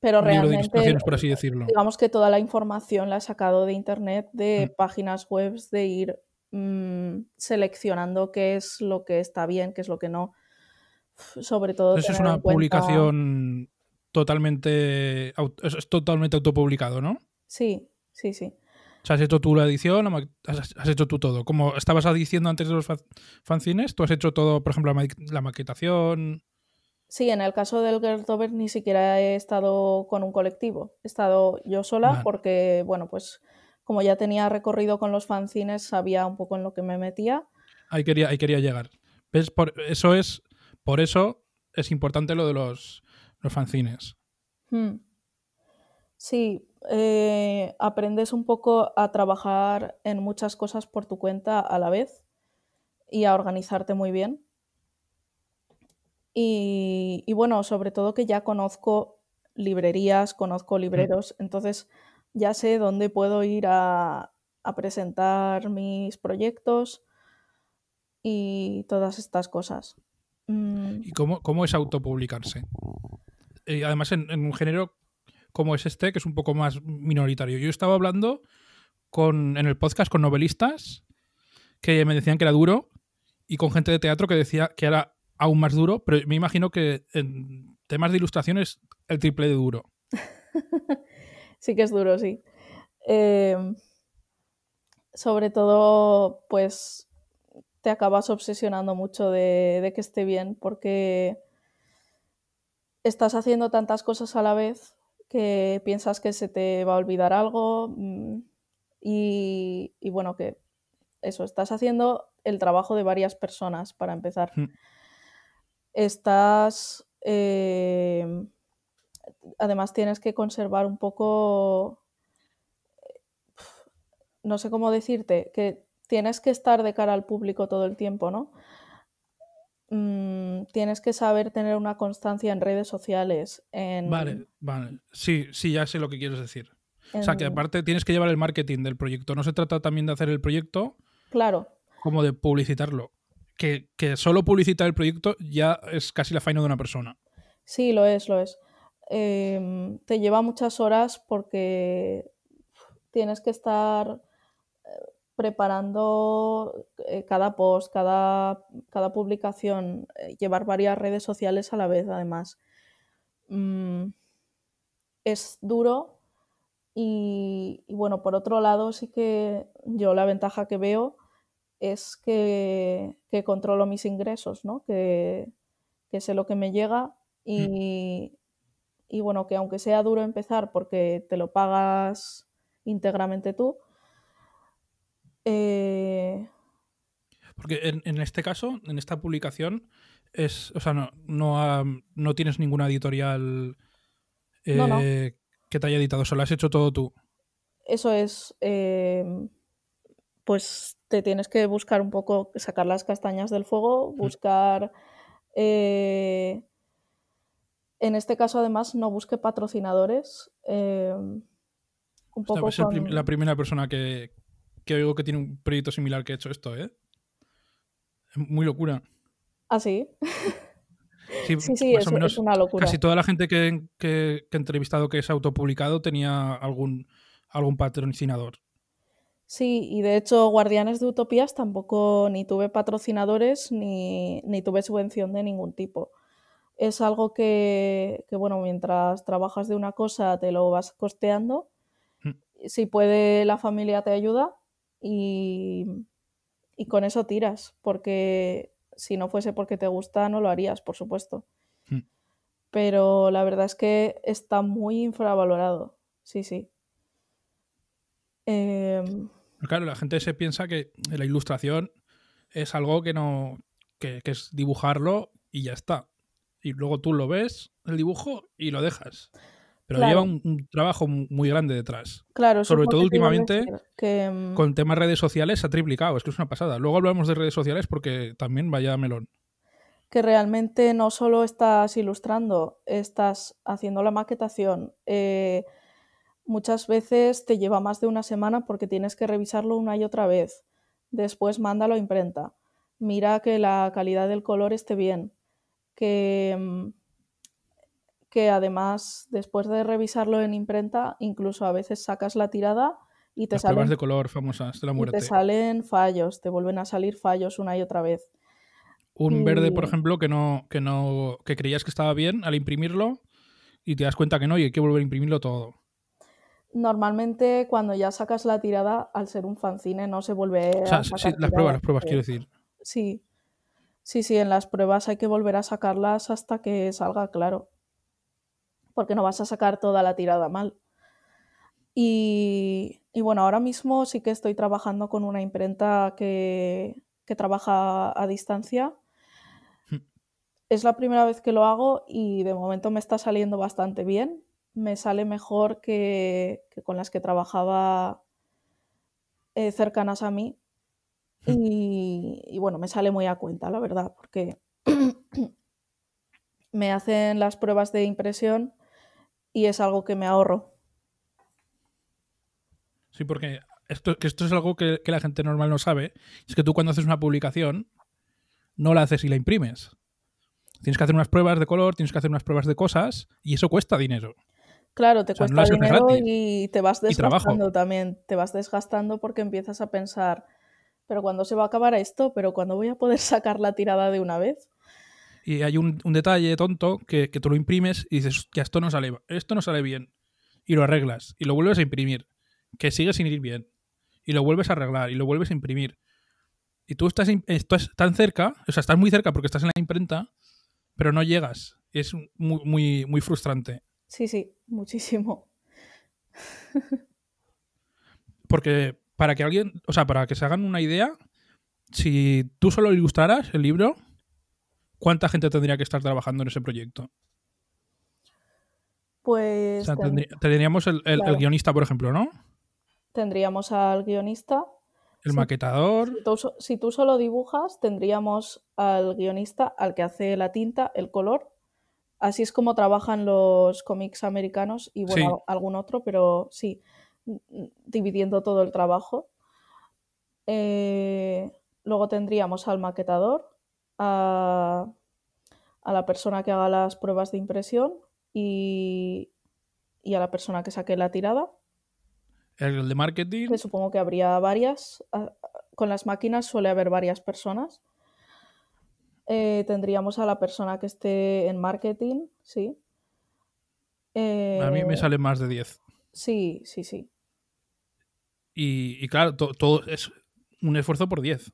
pero realmente, por así decirlo. digamos que toda la información la he sacado de internet, de mm. páginas web, de ir mm, seleccionando qué es lo que está bien, qué es lo que no. Sobre todo. Eso es una publicación totalmente, es totalmente autopublicado, ¿no? Sí, sí, sí. O sea, has hecho tú la edición, has, hecho tú todo. Como estabas diciendo antes de los fanzines, tú has hecho todo, por ejemplo, la maquetación. Sí, en el caso del Gertover ni siquiera he estado con un colectivo. He estado yo sola porque, bueno, pues como ya tenía recorrido con los fanzines, sabía un poco en lo que me metía. Ahí quería, ahí quería llegar. ¿Ves? Por, eso es, por eso es importante lo de los, los fanzines. Hmm. Sí, eh, aprendes un poco a trabajar en muchas cosas por tu cuenta a la vez y a organizarte muy bien. Y, bueno, sobre todo que ya conozco librerías, conozco libreros, entonces ya sé dónde puedo ir a, presentar mis proyectos y todas estas cosas. Mm. ¿Y cómo, es autopublicarse? Y además en, un género como es este, que es un poco más minoritario. Yo estaba hablando con, en el podcast con novelistas que me decían que era duro y con gente de teatro que decía que era aún más duro, pero me imagino que en temas de ilustración es el triple de duro. (laughs) sí que es duro, sí. Em, sobre todo, pues te acabas obsesionando mucho de, que esté bien porque estás haciendo tantas cosas a la vez que piensas que se te va a olvidar algo mm, y, bueno, que eso, estás haciendo el trabajo de varias personas para empezar. Mm estás... Em, además tienes que conservar un poco... No sé cómo decirte, que tienes que estar de cara al público todo el tiempo, ¿no? Mm, tienes que saber tener una constancia en redes sociales. En... Vale, vale. Sí, sí, ya sé lo que quieres decir. O sea, que aparte tienes que llevar el marketing del proyecto. No se trata también de hacer el proyecto. Claro. Como de publicitarlo que, solo publicitar el proyecto ya es casi la faena de una persona. Sí, lo es, lo es. Em, te lleva muchas horas porque tienes que estar eh, preparando eh, cada post, cada, cada publicación, eh, llevar varias redes sociales a la vez, además. Mm, es duro y, bueno, por otro lado, sí que yo la ventaja que veo es que, controlo mis ingresos, ¿no? Que, sé lo que me llega mm. y, bueno, que aunque sea duro empezar porque te lo pagas íntegramente tú. Eh, porque en, este caso, en esta publicación, es, o sea, no, no, no tienes ninguna editorial eh, que te haya editado, solo has hecho todo tú. Eso es. Eh, pues te tienes que buscar un poco, sacar las castañas del fuego, buscar... Eh, en este caso, además, no busque patrocinadores. Eh, un poco es la primera persona que, que oigo que tiene un proyecto similar que ha hecho esto, ¿eh? muy locura. ¿Ah, sí? (laughs) Sí, sí, es, una locura. Casi toda la gente que, que, he entrevistado que es autopublicado tenía algún, algún patrocinador. Sí, y de hecho Guardianes de Utopías tampoco ni tuve patrocinadores ni, ni tuve subvención de ningún tipo. Es algo que, que, bueno, mientras trabajas de una cosa te lo vas costeando. Mm. Si puede la familia te ayuda y, y con eso tiras, porque si no fuese porque te gusta no lo harías, por supuesto. Mm. Pero la verdad es que está muy infravalorado, sí, sí. Claro, la gente se piensa que la ilustración es algo que no. que, que es dibujarlo y ya está. Y luego tú lo ves, el dibujo, y lo dejas. Pero Claro. lleva un, un trabajo mu- muy grande detrás. claro, Sobre todo últimamente, que, mm, Con temas redes sociales se ha triplicado, es que es una pasada. Luego hablamos de redes sociales porque también vaya melón. que realmente no solo estás ilustrando, estás haciendo la maquetación. eh, muchas veces te lleva más de una semana porque tienes que revisarlo una y otra vez. Después mándalo a imprenta. Mira que la calidad del color esté bien. Que, mm, que además, después de revisarlo en imprenta, incluso a veces sacas la tirada y te Las pruebas salen de color famosas de la y te salen fallos, te vuelven a salir fallos una y otra vez. Un verde, por ejemplo, que no, que no, que creías que estaba bien al imprimirlo y te das cuenta que no y hay que volver a imprimirlo todo. Normalmente cuando ya sacas la tirada, al ser un fanzine no se vuelve O sea, a sí, las pruebas, las pruebas, quiero decir. Sí, sí, sí, en las pruebas hay que volver a sacarlas hasta que salga claro, porque no vas a sacar toda la tirada mal. Y, y bueno, ahora mismo sí que estoy trabajando con una imprenta que, que trabaja a distancia. Hmm. Es la primera vez que lo hago y de momento me está saliendo bastante bien. Me sale mejor que, que con las que trabajaba eh, cercanas a mí. Y, y bueno, me sale muy a cuenta, la verdad, porque (clears throat) me hacen las pruebas de impresión y es algo que me ahorro. Sí, porque esto, que esto es algo que, que la gente normal no sabe. Es que tú cuando haces una publicación, no la haces y la imprimes. Tienes que hacer unas pruebas de color, tienes que hacer unas pruebas de cosas y eso cuesta dinero. Claro, te O sea, no cuesta dinero y te vas desgastando también. Te vas desgastando porque empiezas a pensar, pero ¿cuándo se va a acabar esto? ¿Pero cuándo voy a poder (laughs) sacar la tirada de una vez? Y hay un, un detalle tonto que, que tú lo imprimes y dices, ya esto no sale, esto no sale bien. Y lo arreglas y lo vuelves a imprimir. Que sigue sin ir bien. Y lo vuelves a arreglar y lo vuelves a imprimir. Y tú estás, tan cerca, o sea, estás muy cerca porque estás en la imprenta, pero no llegas. Es muy, muy, muy frustrante. Sí, sí, muchísimo. (laughs) Porque para que alguien, o sea, para que se hagan una idea, si tú solo ilustraras el libro, ¿cuánta gente tendría que estar trabajando en ese proyecto? O Pues sea, ten- tendrí- tendríamos el, el- guionista, por ejemplo, ¿no? tendríamos al guionista. El maquetador. Si tú, so- si tú solo dibujas, tendríamos al guionista, al que hace la tinta, el color. Así es como trabajan los cómics americanos y bueno, Sí. algún otro, pero sí, dividiendo todo el trabajo. Eh, luego tendríamos al maquetador, a, a la persona que haga las pruebas de impresión y, y a la persona que saque la tirada El de marketing. que supongo que habría varias. Con las máquinas suele haber varias personas. Eh, tendríamos a la persona que esté en marketing, sí. A mí me Eh, sale más de 10. Sí, sí, sí. Y, y claro, to- todo es un esfuerzo por 10.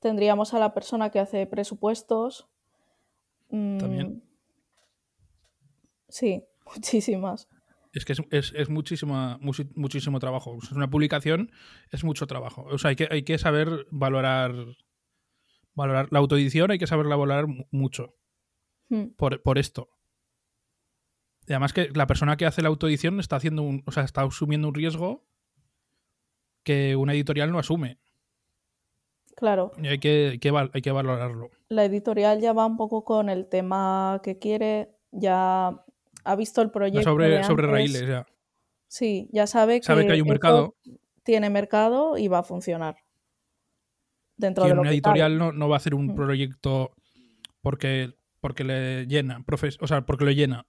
Tendríamos a la persona que hace presupuestos. También. Mm, Sí, (laughs) muchísimas. Es que es, es- es muchísima, muchísimo trabajo. O sea, una publicación es mucho trabajo. O sea, hay que, hay que saber valorar, valorar la autoedición, hay que saberla valorar mu- mucho Mm, por, por esto. Y además que la persona que hace la autoedición está haciendo un, o sea, está asumiendo un riesgo que una editorial no asume. Claro, Y hay que, hay que, hay que valorarlo. la editorial ya va un poco con el tema que quiere, ya ha visto el proyecto sobre, de sobre raíles ya. Sí, ya sabe Sabe que hay un mercado. tiene mercado y va a funcionar dentro Y de lo una que editorial no, no va a hacer un Mm. proyecto porque, porque le llena, profes- o sea, porque lo llena.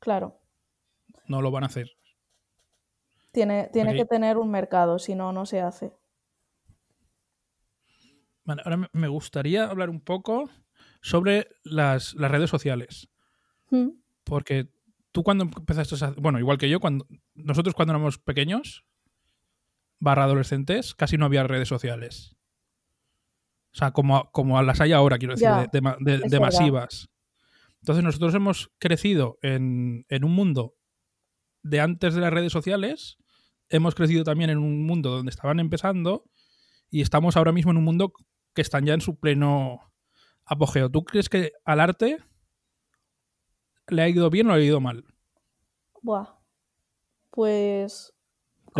Claro, No lo van a hacer. Tiene, tiene que tener un mercado, si no, no se hace. Vale, ahora me- me gustaría hablar un poco sobre las, las redes sociales. Mm, Porque tú cuando empezaste a... Bueno, igual que yo, cuando nosotros cuando éramos pequeños, barra adolescentes, casi no había redes sociales. O sea, como, como las hay ahora, quiero decir, Ya, de, masivas. Entonces nosotros hemos crecido en, en un mundo de antes de las redes sociales, hemos crecido también en un mundo donde estaban empezando y estamos ahora mismo en un mundo que están ya en su pleno apogeo. ¿Tú crees que al arte le ha ido bien o le ha ido mal? Buah. Pues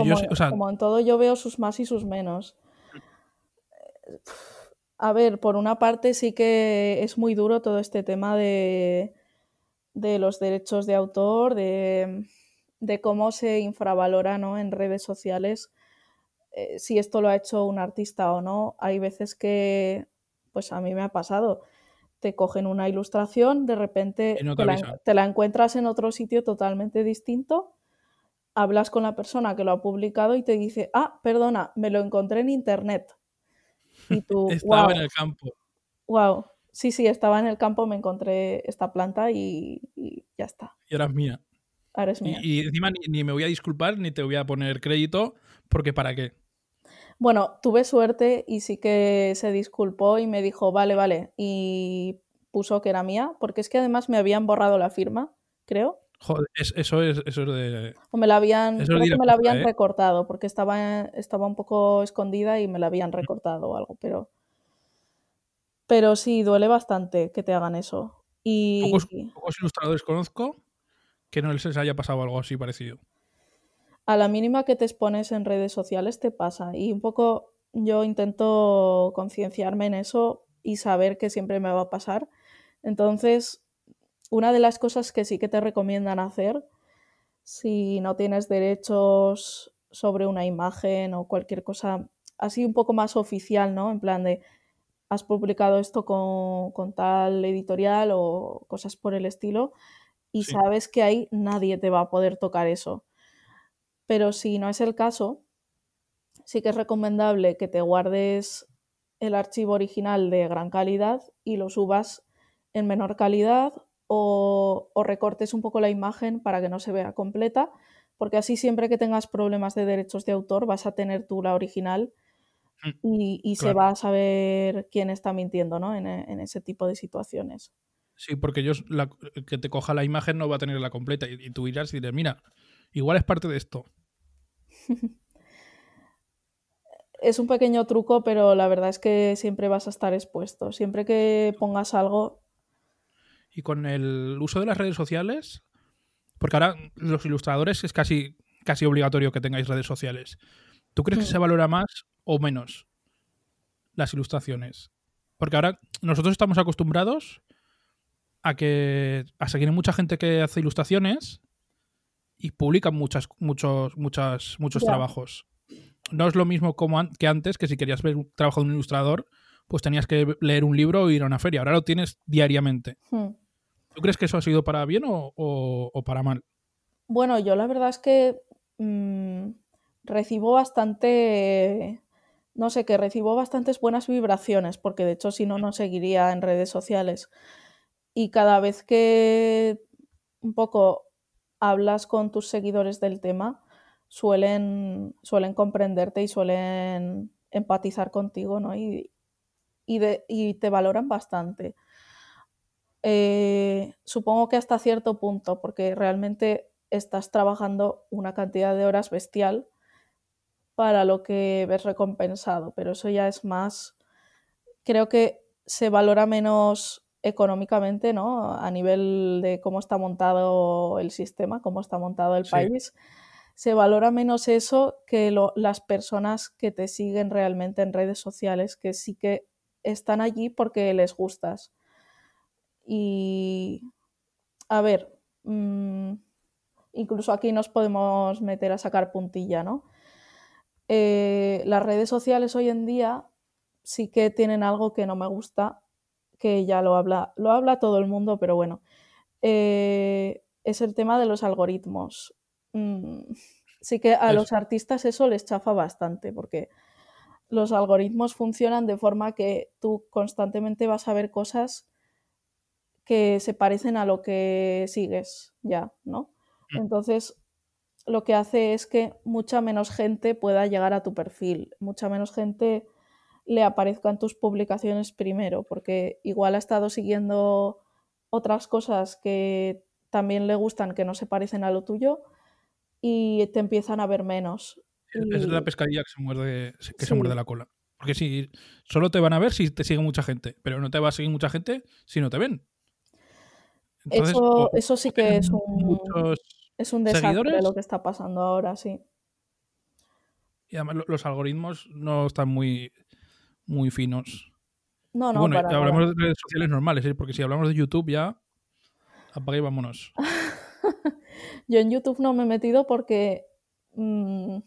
yo o sea- como en todo yo veo sus más y sus menos. A ver, por una parte sí que es muy duro todo este tema de, de los derechos de autor, de, de cómo se infravalora ¿no? en redes sociales eh, si esto lo ha hecho un artista o no. Hay veces que, pues a mí me ha pasado, te cogen una ilustración, de repente Y no te te la, avisan. te la encuentras en otro sitio totalmente distinto, hablas con la persona que lo ha publicado y te dice, ah, perdona, me lo encontré en internet. Y tú, (laughs) Estaba wow, en el campo. wow. Sí, sí, estaba en el campo, me encontré esta planta y, y ya está. y eras mía. Ahora es Y, mía. y encima ni, ni me voy a disculpar ni te voy a poner crédito porque ¿para qué? Bueno, tuve suerte y sí que se disculpó y me dijo, vale, vale, y puso que era mía, porque es que además me habían borrado la firma, creo, Joder, es- eso, es, eso es de... o me la habían, Eso creo que me la habían ¿eh? recortado, porque estaba, estaba un poco escondida y me la habían recortado o algo, pero, pero sí, duele bastante que te hagan eso. Y Pocos, pocos ilustradores conozco que no les haya pasado algo así parecido. a la mínima que te expones en redes sociales te pasa. Y un poco yo intento concienciarme en eso y saber que siempre me va a pasar. Entonces, una de las cosas que sí que te recomiendan hacer, si no tienes derechos sobre una imagen o cualquier cosa así un poco más oficial, ¿no? En plan de, has publicado esto con, con tal editorial o cosas por el estilo y Sí. sabes que ahí nadie te va a poder tocar eso. Pero si no es el caso, sí que es recomendable que te guardes el archivo original de gran calidad y lo subas en menor calidad o, o recortes un poco la imagen para que no se vea completa, porque así siempre que tengas problemas de derechos de autor vas a tener tú la original y, y se va a saber quién está mintiendo ¿no? en, en ese tipo de situaciones. Sí, porque la- el que te coja la imagen no va a tener la completa y, y tú irás y dirás, mira, igual es parte de esto. (laughs) Es un pequeño truco, pero la verdad es que siempre vas a estar expuesto. Siempre que pongas algo, Y con el uso de las redes sociales, porque ahora los ilustradores es casi, casi obligatorio que tengáis redes sociales. ¿Tú crees que se valora más o menos las ilustraciones? Porque ahora nosotros estamos acostumbrados a que a seguir mucha gente que hace ilustraciones y publican muchas, muchos, muchas, muchos trabajos. No es lo mismo como an- que antes, que si querías ver un trabajo de un ilustrador, pues tenías que leer un libro o ir a una feria. Ahora lo tienes diariamente. hmm, ¿Tú crees que eso ha sido para bien o, para mal? Bueno, yo la verdad es que mm, recibo bastante, no sé, que recibo bastantes buenas vibraciones, porque de hecho si no, no seguiría en redes sociales. Y cada vez que un poco hablas con tus seguidores del tema, suelen, suelen comprenderte y suelen empatizar contigo, ¿no? Y te valoran bastante. Eh, supongo que hasta cierto punto, porque realmente estás trabajando una cantidad de horas bestial para lo que ves recompensado, pero eso ya es más, creo que se valora menos económicamente, ¿no? A nivel de cómo está montado el sistema, cómo está montado el Sí. país. Se valora menos eso que lo- las personas que te siguen realmente en redes sociales, que sí que están allí porque les gustas. Y, a ver, mm, incluso aquí nos podemos meter a sacar puntilla, ¿no? Eh, las redes sociales hoy en día sí que tienen algo que no me gusta, que ya lo habla, lo habla todo el mundo, pero bueno, eh, es el tema de los algoritmos. Mm, Sí que a Es- los artistas eso les chafa bastante, porque los algoritmos funcionan de forma que tú constantemente vas a ver cosas que se parecen a lo que sigues ya, ¿no? Mm. Entonces, lo que hace es que mucha menos gente pueda llegar a tu perfil, mucha menos gente le aparezcan tus publicaciones primero, porque igual ha estado siguiendo otras cosas que también le gustan, que no se parecen a lo tuyo, y te empiezan a ver menos. Es la pescadilla que se muerde, que se muerde la cola. Porque si solo te van a ver si te sigue mucha gente, pero no te va a seguir mucha gente si no te ven. Entonces, Eso, o- eso sí que es un, es un desastre seguidores. lo que está pasando ahora, sí. y además lo- los algoritmos no están muy, muy finos. No, Y no, bueno, para y hablamos de redes sociales normales, ¿eh? porque si hablamos de YouTube ya apaga y vámonos. (laughs) Yo en YouTube no me he metido porque mm,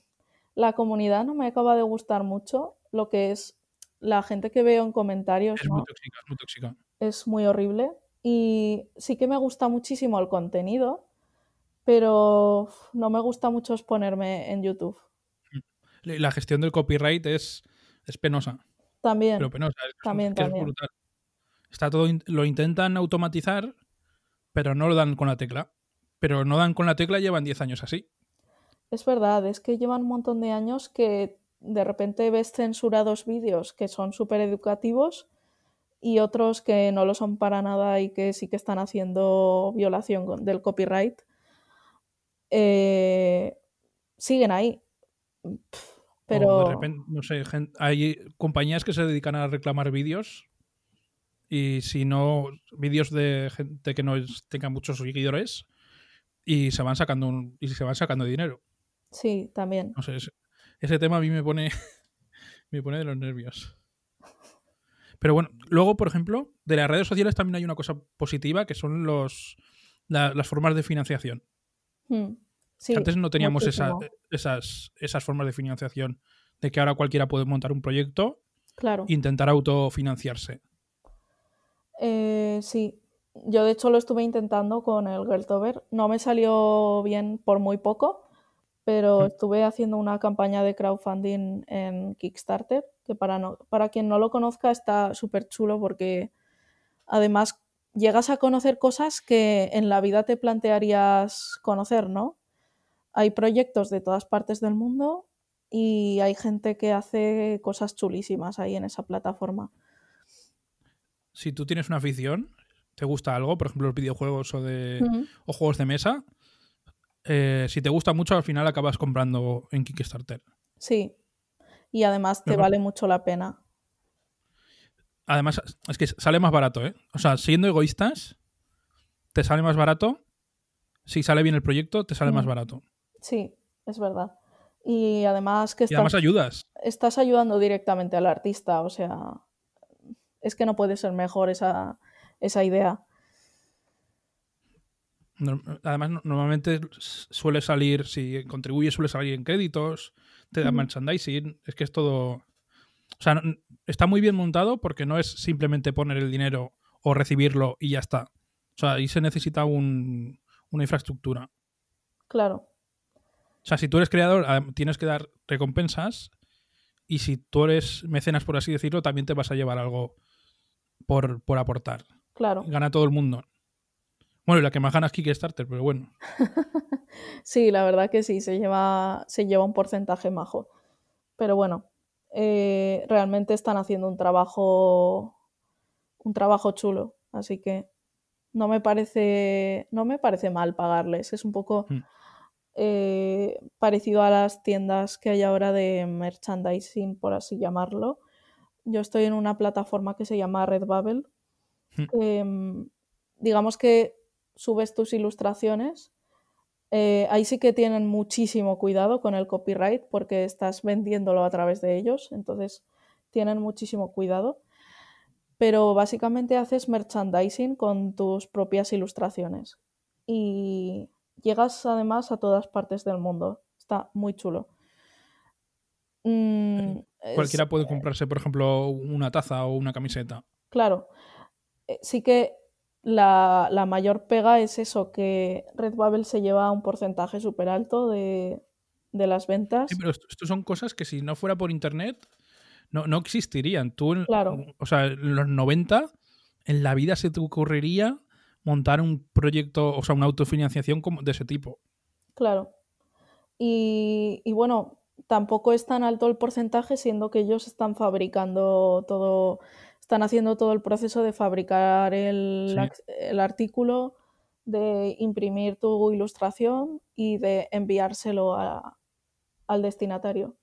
la comunidad no me acaba de gustar mucho. Lo que es la gente que veo en comentarios, Es muy ¿no? tóxica, es muy tóxica. Es muy horrible. Y sí que me gusta muchísimo el contenido, pero no me gusta mucho exponerme en YouTube. La gestión del copyright es, es penosa, También, pero penosa, es, también, brutal. Está todo, lo intentan automatizar, pero no lo dan con la tecla. Pero no dan con la tecla, llevan 10 años así. Es verdad, es que llevan un montón de años que de repente ves censurados vídeos que son súper educativos y otros que no lo son para nada y que sí que están haciendo violación del copyright. Eh, siguen ahí. O Pero de repente, no sé, hay compañías que se dedican a reclamar vídeos y si no, vídeos de gente que no tenga muchos seguidores y se van sacando un- y se van sacando dinero. sí, también. No sé, ese, ese tema a mí me pone (laughs) me pone de los nervios. Pero bueno, luego, por ejemplo, de las redes sociales también hay una cosa positiva que son los la- las formas de financiación. Mm, sí, Antes no teníamos esa- esas, esas formas de financiación de que ahora cualquiera puede montar un proyecto Claro. e intentar autofinanciarse. Eh, sí, yo de hecho lo estuve intentando con el Geltover. No me salió bien por muy poco, pero estuve haciendo una campaña de crowdfunding en Kickstarter, que para, no, para quien no lo conozca está súper chulo porque además llegas a conocer cosas que en la vida te plantearías conocer, ¿no? Hay proyectos de todas partes del mundo y hay gente que hace cosas chulísimas ahí en esa plataforma. Si tú tienes una afición, te gusta algo, por ejemplo los videojuegos o, de, o juegos de mesa, eh, si te gusta mucho al final acabas comprando en Kickstarter. Sí, y además te vale mucho la pena. Además, es que sale más barato, ¿eh? O sea, siendo egoístas, te sale más barato. Si sale bien el proyecto, te sale más Mm. barato. Sí, es verdad. Y además que Y además estás, ayudas. estás ayudando directamente al artista, o sea, es que no puede ser mejor esa, esa idea. Además, no- normalmente suele salir, si contribuyes, suele salir en créditos, te da Ujú. merchandising. Es que es todo. O sea, no- está muy bien montado porque no es simplemente poner el dinero o recibirlo y ya está. O sea, ahí se necesita un- una infraestructura. Claro, O sea, si tú eres creador, ah, tienes que dar recompensas. Y si tú eres mecenas, por así decirlo, también te vas a llevar algo por, por aportar. claro. Gana todo el mundo. Bueno, y la que más gana es Kickstarter, pero bueno. (laughs) Sí, la verdad que sí, se lleva, se lleva un porcentaje majo. Pero bueno, eh, realmente están haciendo un trabajo, un trabajo chulo, así que no me parece, no me parece mal pagarles. Es un poco Mm. eh, parecido a las tiendas que hay ahora de merchandising, por así llamarlo. Yo estoy en una plataforma que se llama Redbubble. Mm. mm, digamos que subes tus ilustraciones. eh, ahí sí que tienen muchísimo cuidado con el copyright porque estás vendiéndolo a través de ellos, entonces tienen muchísimo cuidado. Pero básicamente haces merchandising con tus propias ilustraciones y llegas además a todas partes del mundo. Está muy chulo. Mm, es- Cualquiera puede comprarse, por ejemplo, una taza o una camiseta. Claro, eh, sí que la, la mayor pega es eso, que Redbubble se lleva un porcentaje súper alto de, de las ventas. Sí, pero esto, esto son cosas que si no fuera por internet no, no existirían. Tú, en- Claro. o sea, en los 90, en la vida se te ocurriría montar un proyecto, o sea, una autofinanciación como de ese tipo. Claro. Y, y bueno, tampoco es tan alto el porcentaje, siendo que ellos están fabricando todo, están haciendo todo el proceso de fabricar el, Sí. ac- el artículo, de imprimir tu ilustración y de enviárselo a- al destinatario.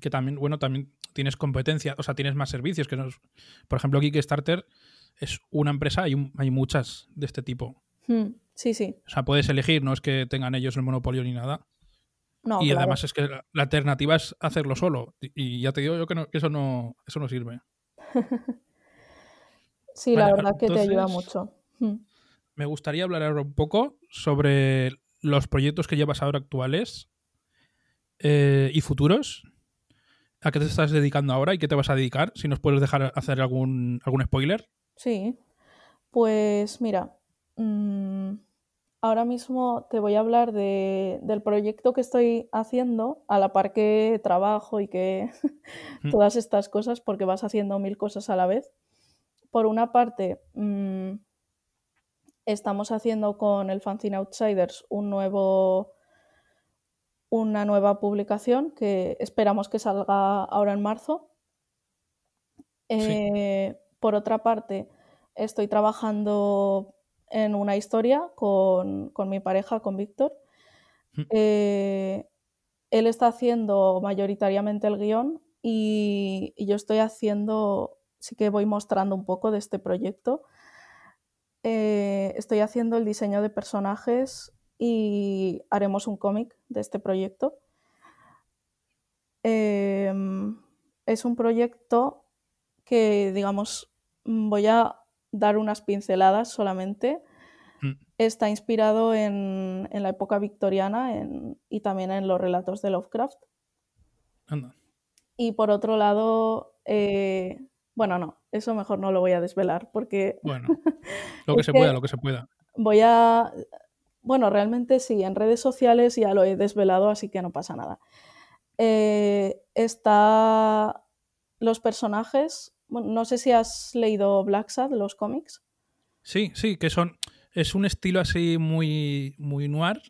Que también, bueno, también tienes competencia, o sea, tienes más servicios. que nos- Por ejemplo, Kickstarter es una empresa, hay, un- hay muchas de este tipo. Hmm, Sí, sí. O sea, puedes elegir, no es que tengan ellos el monopolio ni nada. No, y claro. además es que la, la alternativa es hacerlo solo. Y, y ya te digo yo que, no- que eso, no, eso no sirve. (laughs) Sí, la verdad que te ayuda mucho. Hmm. Me gustaría hablar ahora un poco sobre los proyectos que llevas ahora actuales eh, y futuros. ¿A qué te estás dedicando ahora y qué te vas a dedicar? Si nos puedes dejar hacer algún, algún spoiler. Sí, pues mira, mm, ahora mismo te voy a hablar de- del proyecto que estoy haciendo a la par que trabajo y que (laughs) todas estas cosas, porque vas haciendo mil cosas a la vez. Por una parte, mm, estamos haciendo con el Fanzine Outsiders un nuevo, una nueva publicación que esperamos que salga ahora en marzo. Eh, por otra parte, estoy trabajando en una historia con, con mi pareja, con Víctor. Mm. Eh, él está haciendo mayoritariamente el guion y, y yo estoy haciendo, sí que voy mostrando un poco de este proyecto. Eh, estoy haciendo el diseño de personajes y haremos un cómic de este proyecto. Em, es un proyecto que, digamos, voy a dar unas pinceladas solamente. Mm. Está inspirado en, en la época victoriana en- y también en los relatos de Lovecraft. Anda. Y por otro lado, eh, bueno, no, eso mejor no lo voy a desvelar porque Bueno, (laughs) lo que se que- pueda, lo que se pueda. voy a... Bueno, realmente sí, en redes sociales ya lo he desvelado, así que no pasa nada. Eh, está los personajes, bueno, no sé si has leído Black Sad, los cómics. Sí, sí, que son. Es un estilo así muy, muy noir.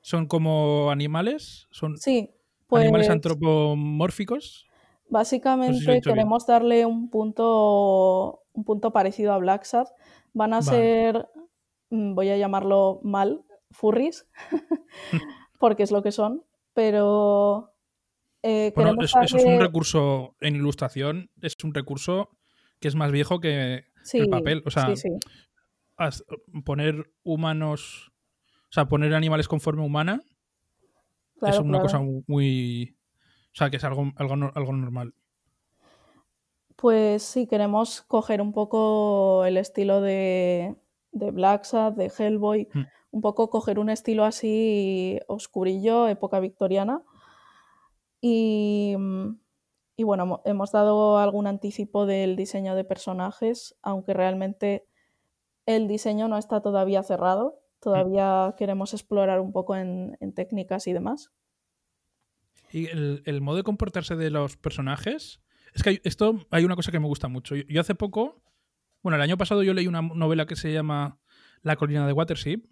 Son como animales. Son Sí, animales pues antropomórficos. básicamente No sé si lo he hecho bien. queremos darle un punto, un punto parecido a Black Sad. Van a Vale. ser, mm, voy a llamarlo mal, furries, (laughs) (laughs) porque es lo que son, pero eh, Bueno, eso es un recurso en ilustración. Es un recurso que es más viejo que Sí, el papel. O sea, sí, sí. as- poner humanos. O sea, poner animales con forma humana es una claro. cosa muy. O sea, que es algo, algo, algo normal. Pues sí, queremos coger un poco el estilo de, de Black Sad, de Hellboy, Mm. un poco coger un estilo así oscurillo, época victoriana. Y, mm, y bueno, mo- hemos dado algún anticipo del diseño de personajes, aunque realmente el diseño no está todavía cerrado. Todavía queremos explorar un poco en, en técnicas y demás. Y el, el modo de comportarse de los personajes. Es que hay, esto hay una cosa que me gusta mucho. Yo, yo hace poco, bueno, el año pasado yo leí una novela que se llama La colina de Watership,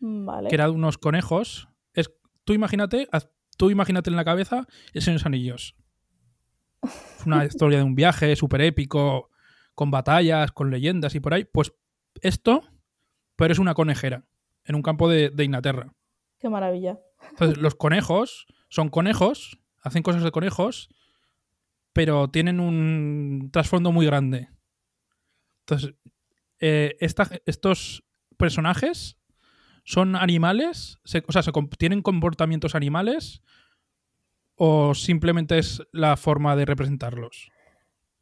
Mm, Vale. que era de unos conejos. Es, tú imagínate, haz- tú imagínate en la cabeza el Señor de los Anillos. Es una historia de un viaje súper épico, con batallas, con leyendas y por ahí. Pues esto, pero es una conejera, en un campo de, de Inglaterra. Qué maravilla. Entonces, los conejos son conejos, hacen cosas de conejos, pero tienen un trasfondo muy grande. Entonces, eh, esta- estos personajes son animales, se- o sea, se tienen comportamientos animales o simplemente es la forma de representarlos.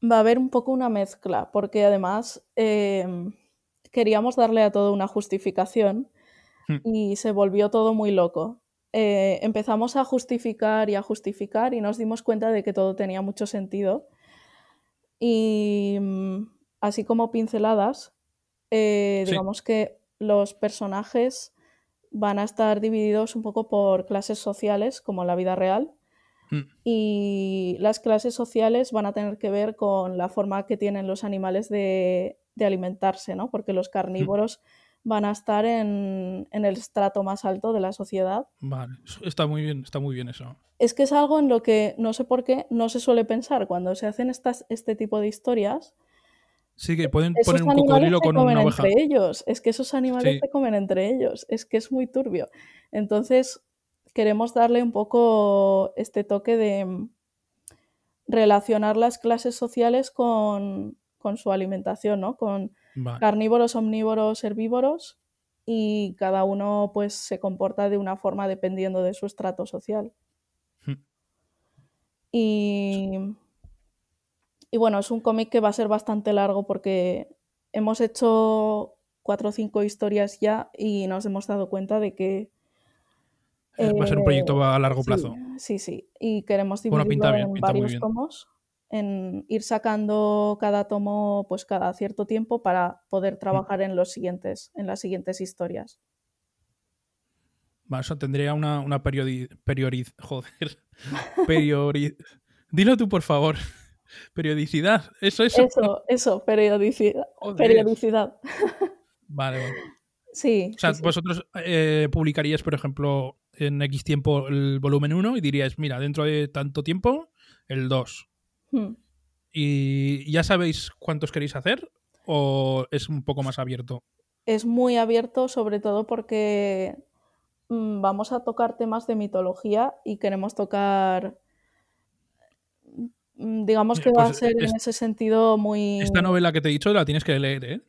Va a haber un poco una mezcla, porque además em, queríamos darle a todo una justificación Hmm. y se volvió todo muy loco. Eh, empezamos a justificar y a justificar y nos dimos cuenta de que todo tenía mucho sentido. Y mm, así como pinceladas, eh, Sí. digamos que los personajes van a estar divididos un poco por clases sociales, como en la vida real. Mm. Y las clases sociales van a tener que ver con la forma que tienen los animales de, de alimentarse, ¿no? Porque los carnívoros van a estar en, en, el estrato más alto de la sociedad. Vale, está muy bien, está muy bien eso. Es que es algo en lo que no sé por qué no se suele pensar cuando se hacen estas, este tipo de historias. Sí, que pueden poner un cocodrilo con comen una oveja. entre ellos. Es que esos animales Sí. se comen entre ellos. Es que es muy turbio. Entonces, queremos darle un poco este toque de mm, relacionar las clases sociales con, con su alimentación, ¿no? Con Vale. carnívoros, omnívoros, herbívoros y cada uno pues se comporta de una forma dependiendo de su estrato social. Hmm. Y, y bueno, es un cómic que va a ser bastante largo porque hemos hecho cuatro o cinco historias ya y nos hemos dado cuenta de que Eh, Va a ser un proyecto a largo sí, plazo. Sí, sí. Y queremos Bueno, dividirlo pinta bien, en pinta varios tomos, en ir sacando cada tomo pues cada cierto tiempo para Mm. poder trabajar en los siguientes, en las siguientes historias. Va, Eso tendría una, una periodi, perioriz- joder, (laughs) dilo tú por favor, periodicidad, eso, eso, Eso, eso, periodicidad. Joder. periodicidad. Vale, vale. Sí, O sea, sí, vosotros eh, publicaríais, por ejemplo, en X tiempo el volumen 1 y diríais, mira, dentro de tanto tiempo, el 2. Hmm. ¿Y ya sabéis cuántos queréis hacer? ¿O es un poco más abierto? Es muy abierto, sobre todo porque mm, vamos a tocar temas de mitología y queremos tocar, digamos que va a pues, ser en es- ese sentido muy... Esta novela que te he dicho la tienes que leer, ¿eh?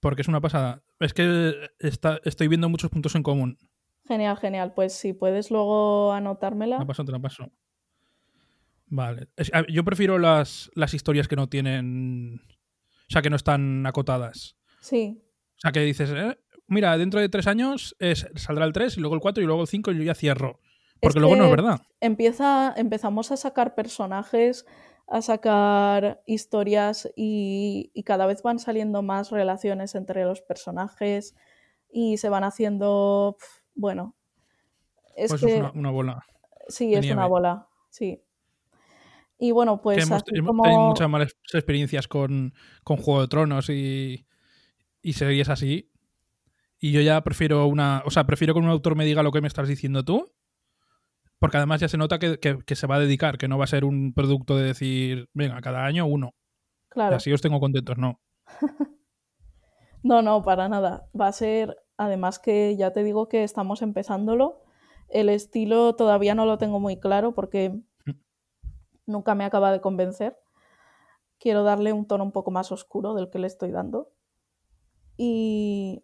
Porque es una pasada. Es que está, estoy viendo muchos puntos en común. Genial, genial. Pues si puedes luego anotármela. La paso, te la paso. Vale. Es- a- yo prefiero las, las historias que no tienen. O sea, que no están acotadas. Sí, O sea, que dices, eh, mira, dentro de tres años es- saldrá el 3 y luego el 4 y luego el 5 y yo ya cierro. Porque luego no es verdad. empieza, empezamos a sacar personajes, a sacar historias y, y cada vez van saliendo más relaciones entre los personajes y se van haciendo, bueno, es Pues que es una, una bola. sí, es una bola, sí. Y bueno, pues hemos, así como... tenido muchas malas experiencias con, con Juego de Tronos y, y series así. Y yo ya prefiero una. O sea, prefiero que un autor me diga lo que me estás diciendo tú. Porque además ya se nota que, que- que se va a dedicar, que no va a ser un producto de decir, venga, cada año uno. Y Claro. así os tengo contentos, no. (laughs) No, no, para nada. Va a ser, además que ya te digo que estamos empezándolo. El estilo todavía no lo tengo muy claro porque nunca me acaba de convencer. Quiero darle un tono un poco más oscuro del que le estoy dando. Y,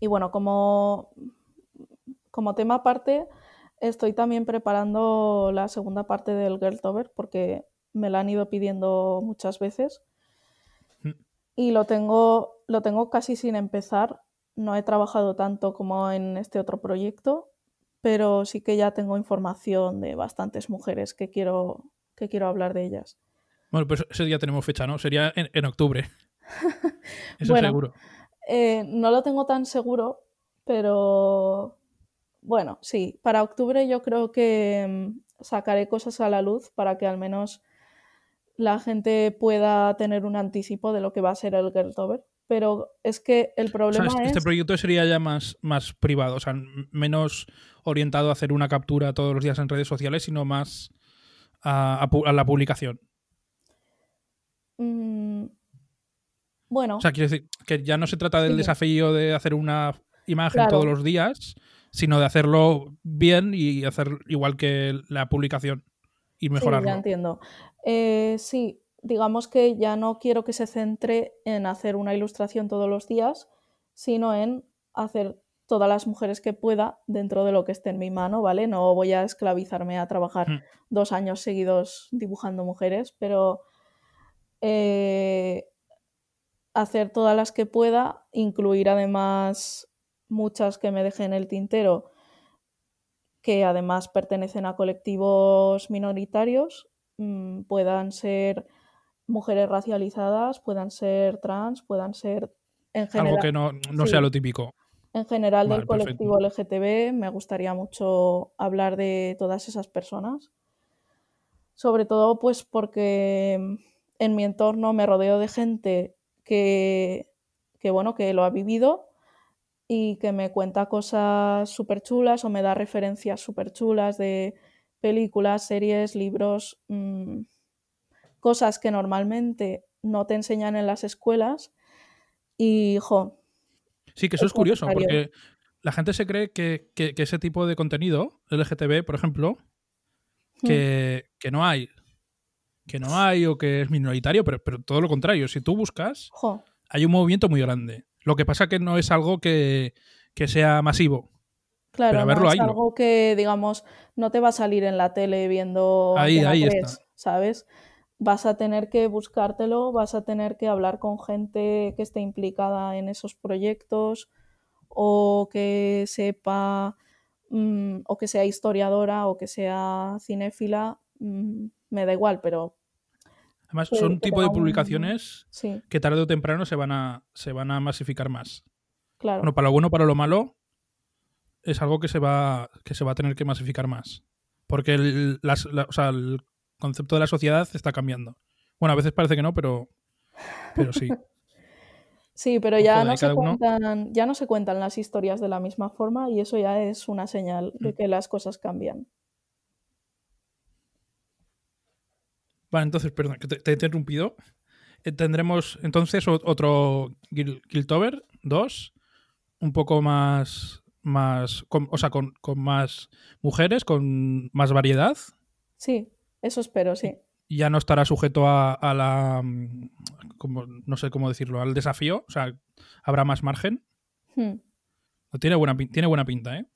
y bueno, como, como tema aparte, estoy también preparando la segunda parte del Girltober porque me la han ido pidiendo muchas veces y lo tengo, lo tengo casi sin empezar. No he trabajado tanto como en este otro proyecto, pero sí que ya tengo información de bastantes mujeres que quiero, que quiero hablar de ellas. Bueno, pues ese día tenemos fecha, ¿no? Sería en, en octubre. (laughs) Eso Bueno. seguro. Eh, no lo tengo tan seguro, pero bueno, sí, para octubre yo creo que mm, sacaré cosas a la luz para que al menos la gente pueda tener un anticipo de lo que va a ser el Girltober. Pero es que el O sea, problema este, este es... proyecto sería ya más, más privado, o sea, menos orientado a hacer una captura todos los días en redes sociales, sino más a, a pu- a la publicación. mm, bueno, O sea, quiero decir que ya no se trata del Sí. desafío de hacer una imagen Claro. todos los días, sino de hacerlo bien y hacer igual que la publicación y Sí, mejorarlo. ya entiendo. Eh, sí, digamos que ya no quiero que se centre en hacer una ilustración todos los días, sino en hacer todas las mujeres que pueda dentro de lo que esté en mi mano, ¿vale? No voy a esclavizarme a trabajar Hmm. dos años seguidos dibujando mujeres, pero eh, hacer todas las que pueda, incluir además muchas que me deje en el tintero, que además pertenecen a colectivos minoritarios, mm, puedan ser mujeres racializadas, puedan ser trans, puedan ser en Algo general. que no, no sí. sea lo típico. En general Vale, del colectivo LGTB me gustaría mucho hablar de todas esas personas. Sobre todo pues porque en mi entorno me rodeo de gente que, que bueno, que lo ha vivido y que me cuenta cosas súper chulas o me da referencias súper chulas de películas, series, libros, mm, cosas que normalmente no te enseñan en las escuelas. Y, jo, Sí, que eso Es es curioso, porque la gente se cree que, que- que ese tipo de contenido, LGTB, por ejemplo, mm, que, que no hay. Que no hay o que es minoritario, pero, pero todo lo contrario. Si tú buscas, jo, hay un movimiento muy grande. Lo que pasa que no es algo que, que sea masivo. claro, Pero a no verlo, es algo que, digamos, no te va a salir en la tele viendo Ahí- ahí 3, está. ¿sabes? Vas a tener que buscártelo, vas a tener que hablar con gente que esté implicada en esos proyectos o que sepa mm, o que sea historiadora o que sea cinéfila, mm, me da igual, pero Además, son un tipo de publicaciones sí, que tarde o temprano se van a, se van a masificar más. claro. Bueno, para lo bueno o para lo malo, es algo que se va, que se va a tener que masificar más. Porque el, las- la- o sea, el concepto de la sociedad está cambiando. Bueno, a veces parece que no, pero, pero sí. (laughs) Sí, pero ya Joder, no, se uno- cuentan, ya no se cuentan las historias de la misma forma y eso ya es una señal de Mm. que las cosas cambian. Vale, entonces, perdón, que te, te he interrumpido. Eh, tendremos entonces otro Guil- Guiltover 2, un poco más, más con- o sea, con, con más mujeres, con más variedad. Sí, eso espero, sí. ya no estará sujeto a, a la mm, como, no sé cómo decirlo al desafío o sea habrá más margen Hmm. tiene buena tiene buena pinta eh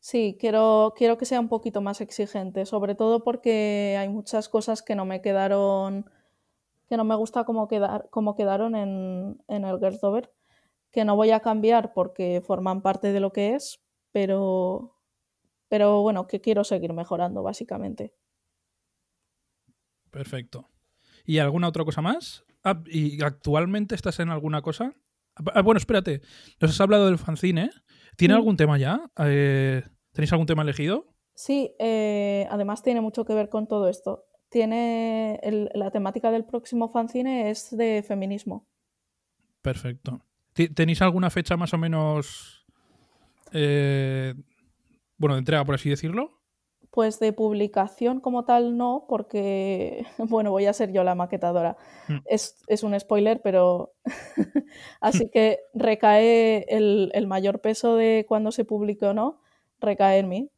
Sí, quiero, quiero que sea un poquito más exigente, sobre todo porque hay muchas cosas que no me quedaron, que no me gusta cómo, quedar, cómo quedaron en, en el Gertover, que no voy a cambiar porque forman parte de lo que es, pero, pero bueno, que quiero seguir mejorando, básicamente. perfecto. Y alguna otra cosa más Ah, y actualmente estás en alguna cosa Ah, bueno espérate nos has hablado del fanzine tiene Mm. algún tema ya Eh, tenéis algún tema elegido Sí, eh, además tiene mucho que ver con todo esto. Tiene el- la temática del próximo fanzine es de feminismo. perfecto tenéis alguna fecha más o menos eh, bueno de entrega por así decirlo Pues de publicación como tal no, porque, (laughs) bueno, voy a ser yo la maquetadora. Mm. Es, es un spoiler, pero (laughs) así que recae el, el mayor peso de cuando se publique o no, recae en mí.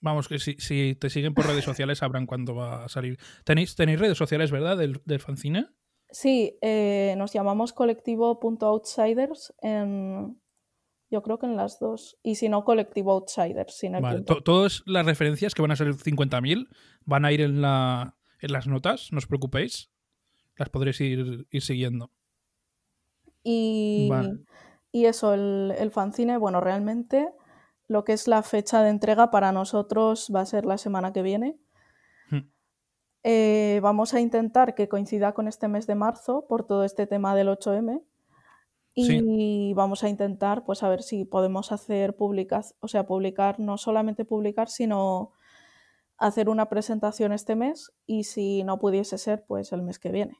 Vamos, que si, si te siguen por redes sociales sabrán cuándo va a salir. ¿Tenéis, tenéis redes sociales, verdad, del, del fanzine? Sí, eh, nos llamamos colectivo.outsiders en, yo creo que en las dos. Y si no, colectivo outsiders, sin el Vale. Todas las referencias, que van a ser 50.000, van a ir en, la, en las notas, no os preocupéis. Las podréis ir, ir siguiendo. Y, Vale. y eso, el, el fanzine, bueno, realmente lo que es la fecha de entrega para nosotros va a ser la semana que viene. Hmm. Eh, vamos a intentar que coincida con este mes de marzo por todo este tema del 8M. Y vamos a intentar, pues, a ver si podemos hacer publicar, o sea, publicar, no solamente publicar, sino hacer una presentación este mes y si no pudiese ser, pues el mes que viene.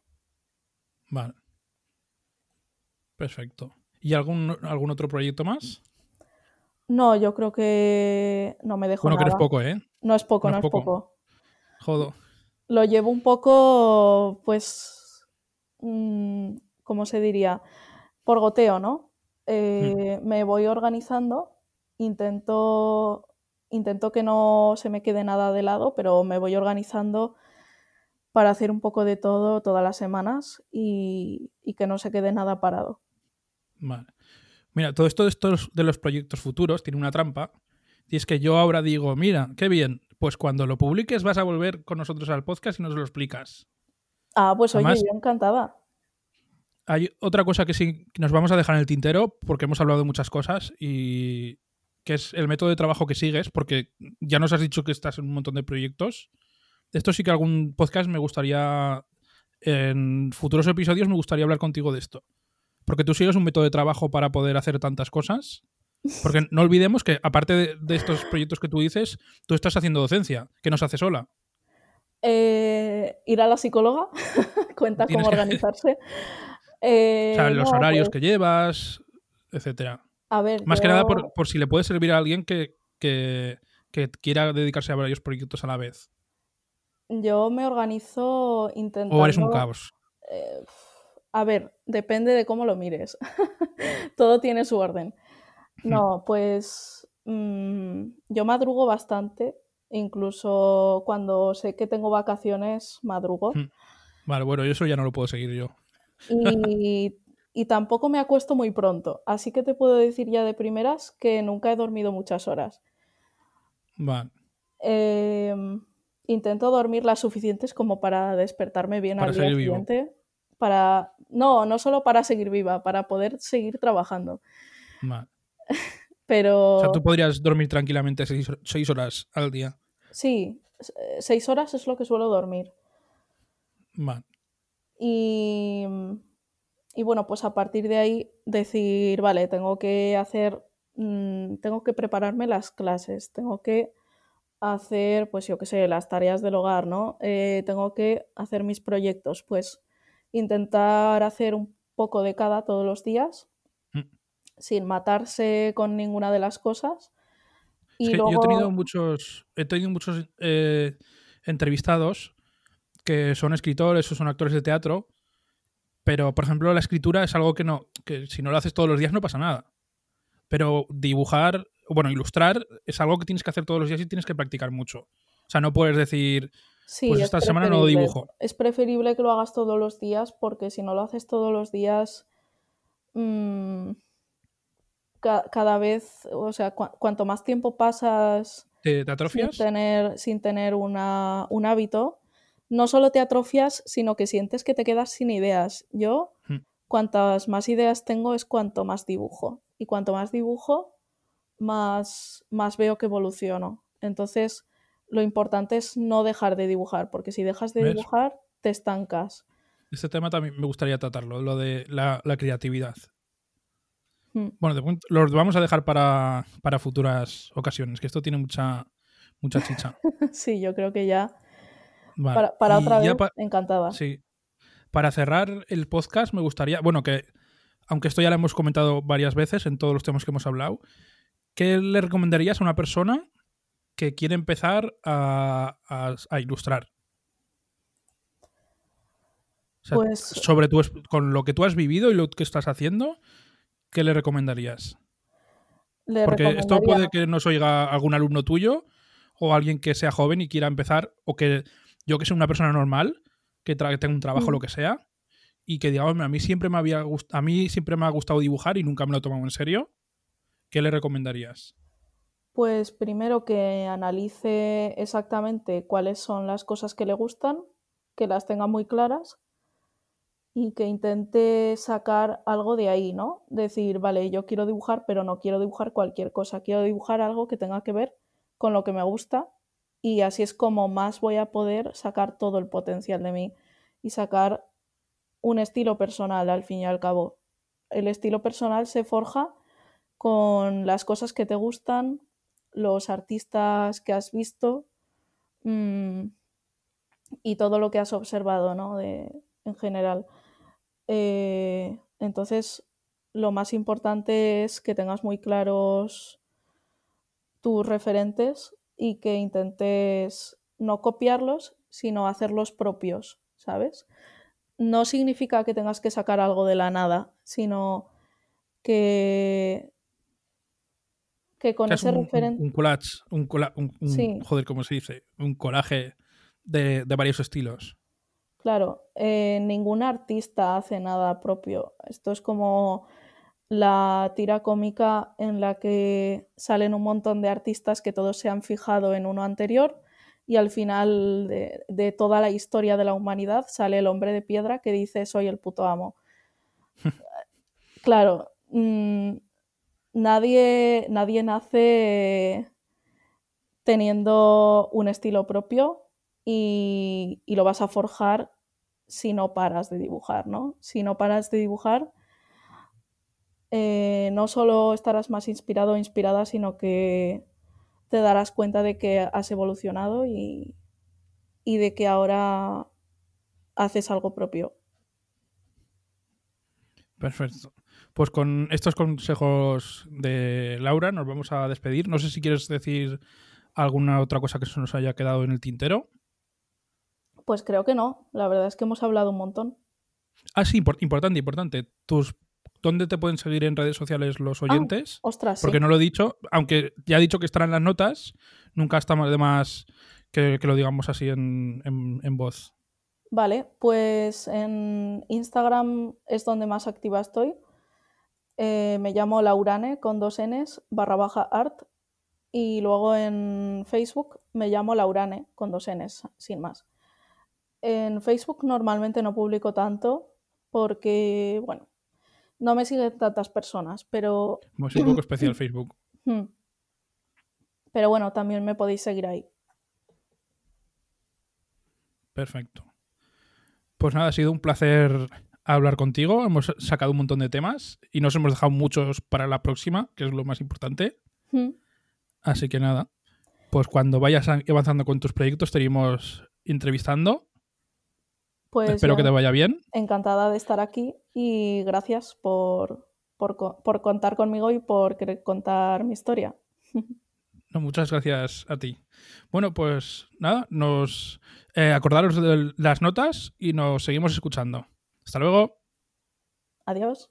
Vale. Perfecto. ¿Y algún, algún otro proyecto más? No, yo creo que no me dejo Bueno, que nada. eres poco, ¿eh? No es poco, No no, es es poco. poco. Jodo. Lo llevo un poco, pues, mm, ¿cómo se diría? Por goteo, ¿no? Eh, Me voy organizando, intento, intento que no se me quede nada de lado, pero me voy organizando para hacer un poco de todo todas las semanas y, y que no se quede nada parado. Vale. Mira, todo esto de, estos, de los proyectos futuros tiene una trampa. Y es que yo ahora digo, mira, qué bien, pues cuando lo publiques vas a volver con nosotros al podcast y nos lo explicas. Ah, pues oye, Además- yo encantada. Hay otra cosa que sí nos vamos a dejar en el tintero, porque hemos hablado de muchas cosas, y que es el método de trabajo que sigues, porque ya nos has dicho que estás en un montón de proyectos. Esto sí que algún podcast me gustaría, en futuros episodios me gustaría hablar contigo de esto. Porque tú sigues un método de trabajo para poder hacer tantas cosas Porque (laughs) no olvidemos que, aparte de, de estos proyectos que tú dices, tú estás haciendo docencia, que no se hace sola. Eh, ir a la psicóloga (laughs) cuenta Tienes cómo que- (laughs) organizarse. O Eh, sea, los no, horarios pues, que llevas, etcétera. A ver, Más que nada por, por si le puede servir a alguien que, que, que quiera dedicarse a varios proyectos a la vez. Yo me organizo intentando. O eres un caos. eh, a ver, depende de cómo lo mires. (laughs) Todo tiene su orden. No, pues mm, yo madrugo bastante. Incluso cuando sé que tengo vacaciones, madrugo. Hmm. Vale, bueno, eso ya no lo puedo seguir yo. Y, y tampoco me acuesto muy pronto. Así que te puedo decir ya de primeras que nunca he dormido muchas horas. Vale. Eh, intento dormir las suficientes como para despertarme bien Para al día vivo. siguiente. Para, no, no solo para seguir viva, para poder seguir trabajando. vale. (laughs) Pero O sea, tú podrías dormir tranquilamente seis, seis horas al día. sí, eh, seis horas es lo que suelo dormir. Vale. Y, y bueno, pues a partir de ahí decir, vale, tengo que hacer, mm, tengo que prepararme las clases, tengo que hacer, pues yo qué sé, las tareas del hogar, ¿no? Eh, tengo que hacer mis proyectos, pues intentar hacer un poco de cada todos los días, Mm. sin matarse con ninguna de las cosas. Es Y que luego, yo he tenido muchos, he tenido muchos eh, entrevistados que son escritores o son actores de teatro, pero por ejemplo la escritura es algo que no, que si no lo haces todos los días no pasa nada. Pero dibujar, bueno, ilustrar es algo que tienes que hacer todos los días y tienes que practicar mucho. O sea, no puedes decir, sí, pues es esta semana no dibujo. Es preferible que lo hagas todos los días porque si no lo haces todos los días, mm, ca- cada vez, o sea, cua- cuanto más tiempo pasas ¿te, te sin tener, sin tener una- un hábito, no solo te atrofias, sino que sientes que te quedas sin ideas. Yo, Hmm. cuantas más ideas tengo, es cuanto más dibujo. Y cuanto más dibujo, más, más veo que evoluciono. Entonces, lo importante es no dejar de dibujar, porque si dejas de ¿Ves? dibujar, te estancas. Este tema también me gustaría tratarlo, lo de la, la creatividad. Hmm. Bueno, de momento lo vamos a dejar para, para futuras ocasiones, que esto tiene mucha, mucha chicha. (laughs) Sí, yo creo que ya, Vale. para, otra vez, pa- encantada. Sí. Para cerrar el podcast, me gustaría, bueno, que aunque esto ya lo hemos comentado varias veces en todos los temas que hemos hablado, ¿qué le recomendarías a una persona que quiere empezar a, a- a ilustrar? O sea, Pues sobre tu, con lo que tú has vivido y lo que estás haciendo, ¿qué le recomendarías? le Porque esto puede que nos oiga algún alumno tuyo o alguien que sea joven y quiera empezar, o que yo que soy una persona normal, que, que tenga un trabajo, Mm. lo que sea, y que diga, "Hombre, a mí siempre me había a mí siempre me ha gustado dibujar y nunca me lo he tomado en serio. ¿Qué le recomendarías? Pues primero que analice exactamente cuáles son las cosas que le gustan, que las tenga muy claras y que intente sacar algo de ahí, ¿no? Decir, vale, yo quiero dibujar, pero no quiero dibujar cualquier cosa, quiero dibujar algo que tenga que ver con lo que me gusta y así es como más voy a poder sacar todo el potencial de mí y sacar un estilo personal al fin y al cabo. El estilo personal se forja con las cosas que te gustan, los artistas que has visto mm, y todo lo que has observado, ¿no? De, en general. Eh, entonces, lo más importante es que tengas muy claros tus referentes y que intentes no copiarlos, sino hacerlos propios, ¿sabes? No significa que tengas que sacar algo de la nada, sino que, que con Que ese un, referente... un collage, un, cola- un- un- Sí. joder, ¿cómo se dice? Un coraje de, de varios estilos. Claro, eh, ningún artista hace nada propio. Esto es como la tira cómica en la que salen un montón de artistas que todos se han fijado en uno anterior y al final de, de toda la historia de la humanidad sale el hombre de piedra que dice soy el puto amo. (laughs) Claro, mm, nadie, nadie nace teniendo un estilo propio y, y lo vas a forjar si no paras de dibujar, ¿no? Si no paras de dibujar, eh, no solo estarás más inspirado o inspirada, sino que te darás cuenta de que has evolucionado y, y de que ahora haces algo propio. Perfecto. Pues con estos consejos de Laura nos vamos a despedir. No sé si quieres decir alguna otra cosa que se nos haya quedado en el tintero. Pues creo que no. La verdad es que hemos hablado un montón. Ah, sí, importante, importante. Tus, ¿Dónde te pueden seguir en redes sociales los oyentes? ostras, Porque no lo he dicho, aunque ya he dicho que estarán en las notas, nunca está de más que, lo digamos así en, voz. Vale, pues en Instagram es donde más activa estoy. Eh, me llamo Laurane con dos Ns barra baja art y luego en Facebook me llamo Laurane con dos Ns, sin más. En Facebook normalmente no publico tanto porque, bueno, no me siguen tantas personas, pero... Es un poco especial (clears throat) Facebook. Hmm. Pero bueno, también me podéis seguir ahí. Perfecto. Pues nada, ha sido un placer hablar contigo. Hemos sacado un montón de temas y nos hemos dejado muchos para la próxima, que es lo más importante. Hmm. Así que nada, pues cuando vayas avanzando con tus proyectos, te iremos entrevistando pues Espero que te vaya bien. Encantada de estar aquí y gracias por, por, contar conmigo y por querer contar mi historia. No, muchas gracias a ti. Bueno, pues nada, nos eh, acordaros de las notas y nos seguimos escuchando. Hasta luego. Adiós.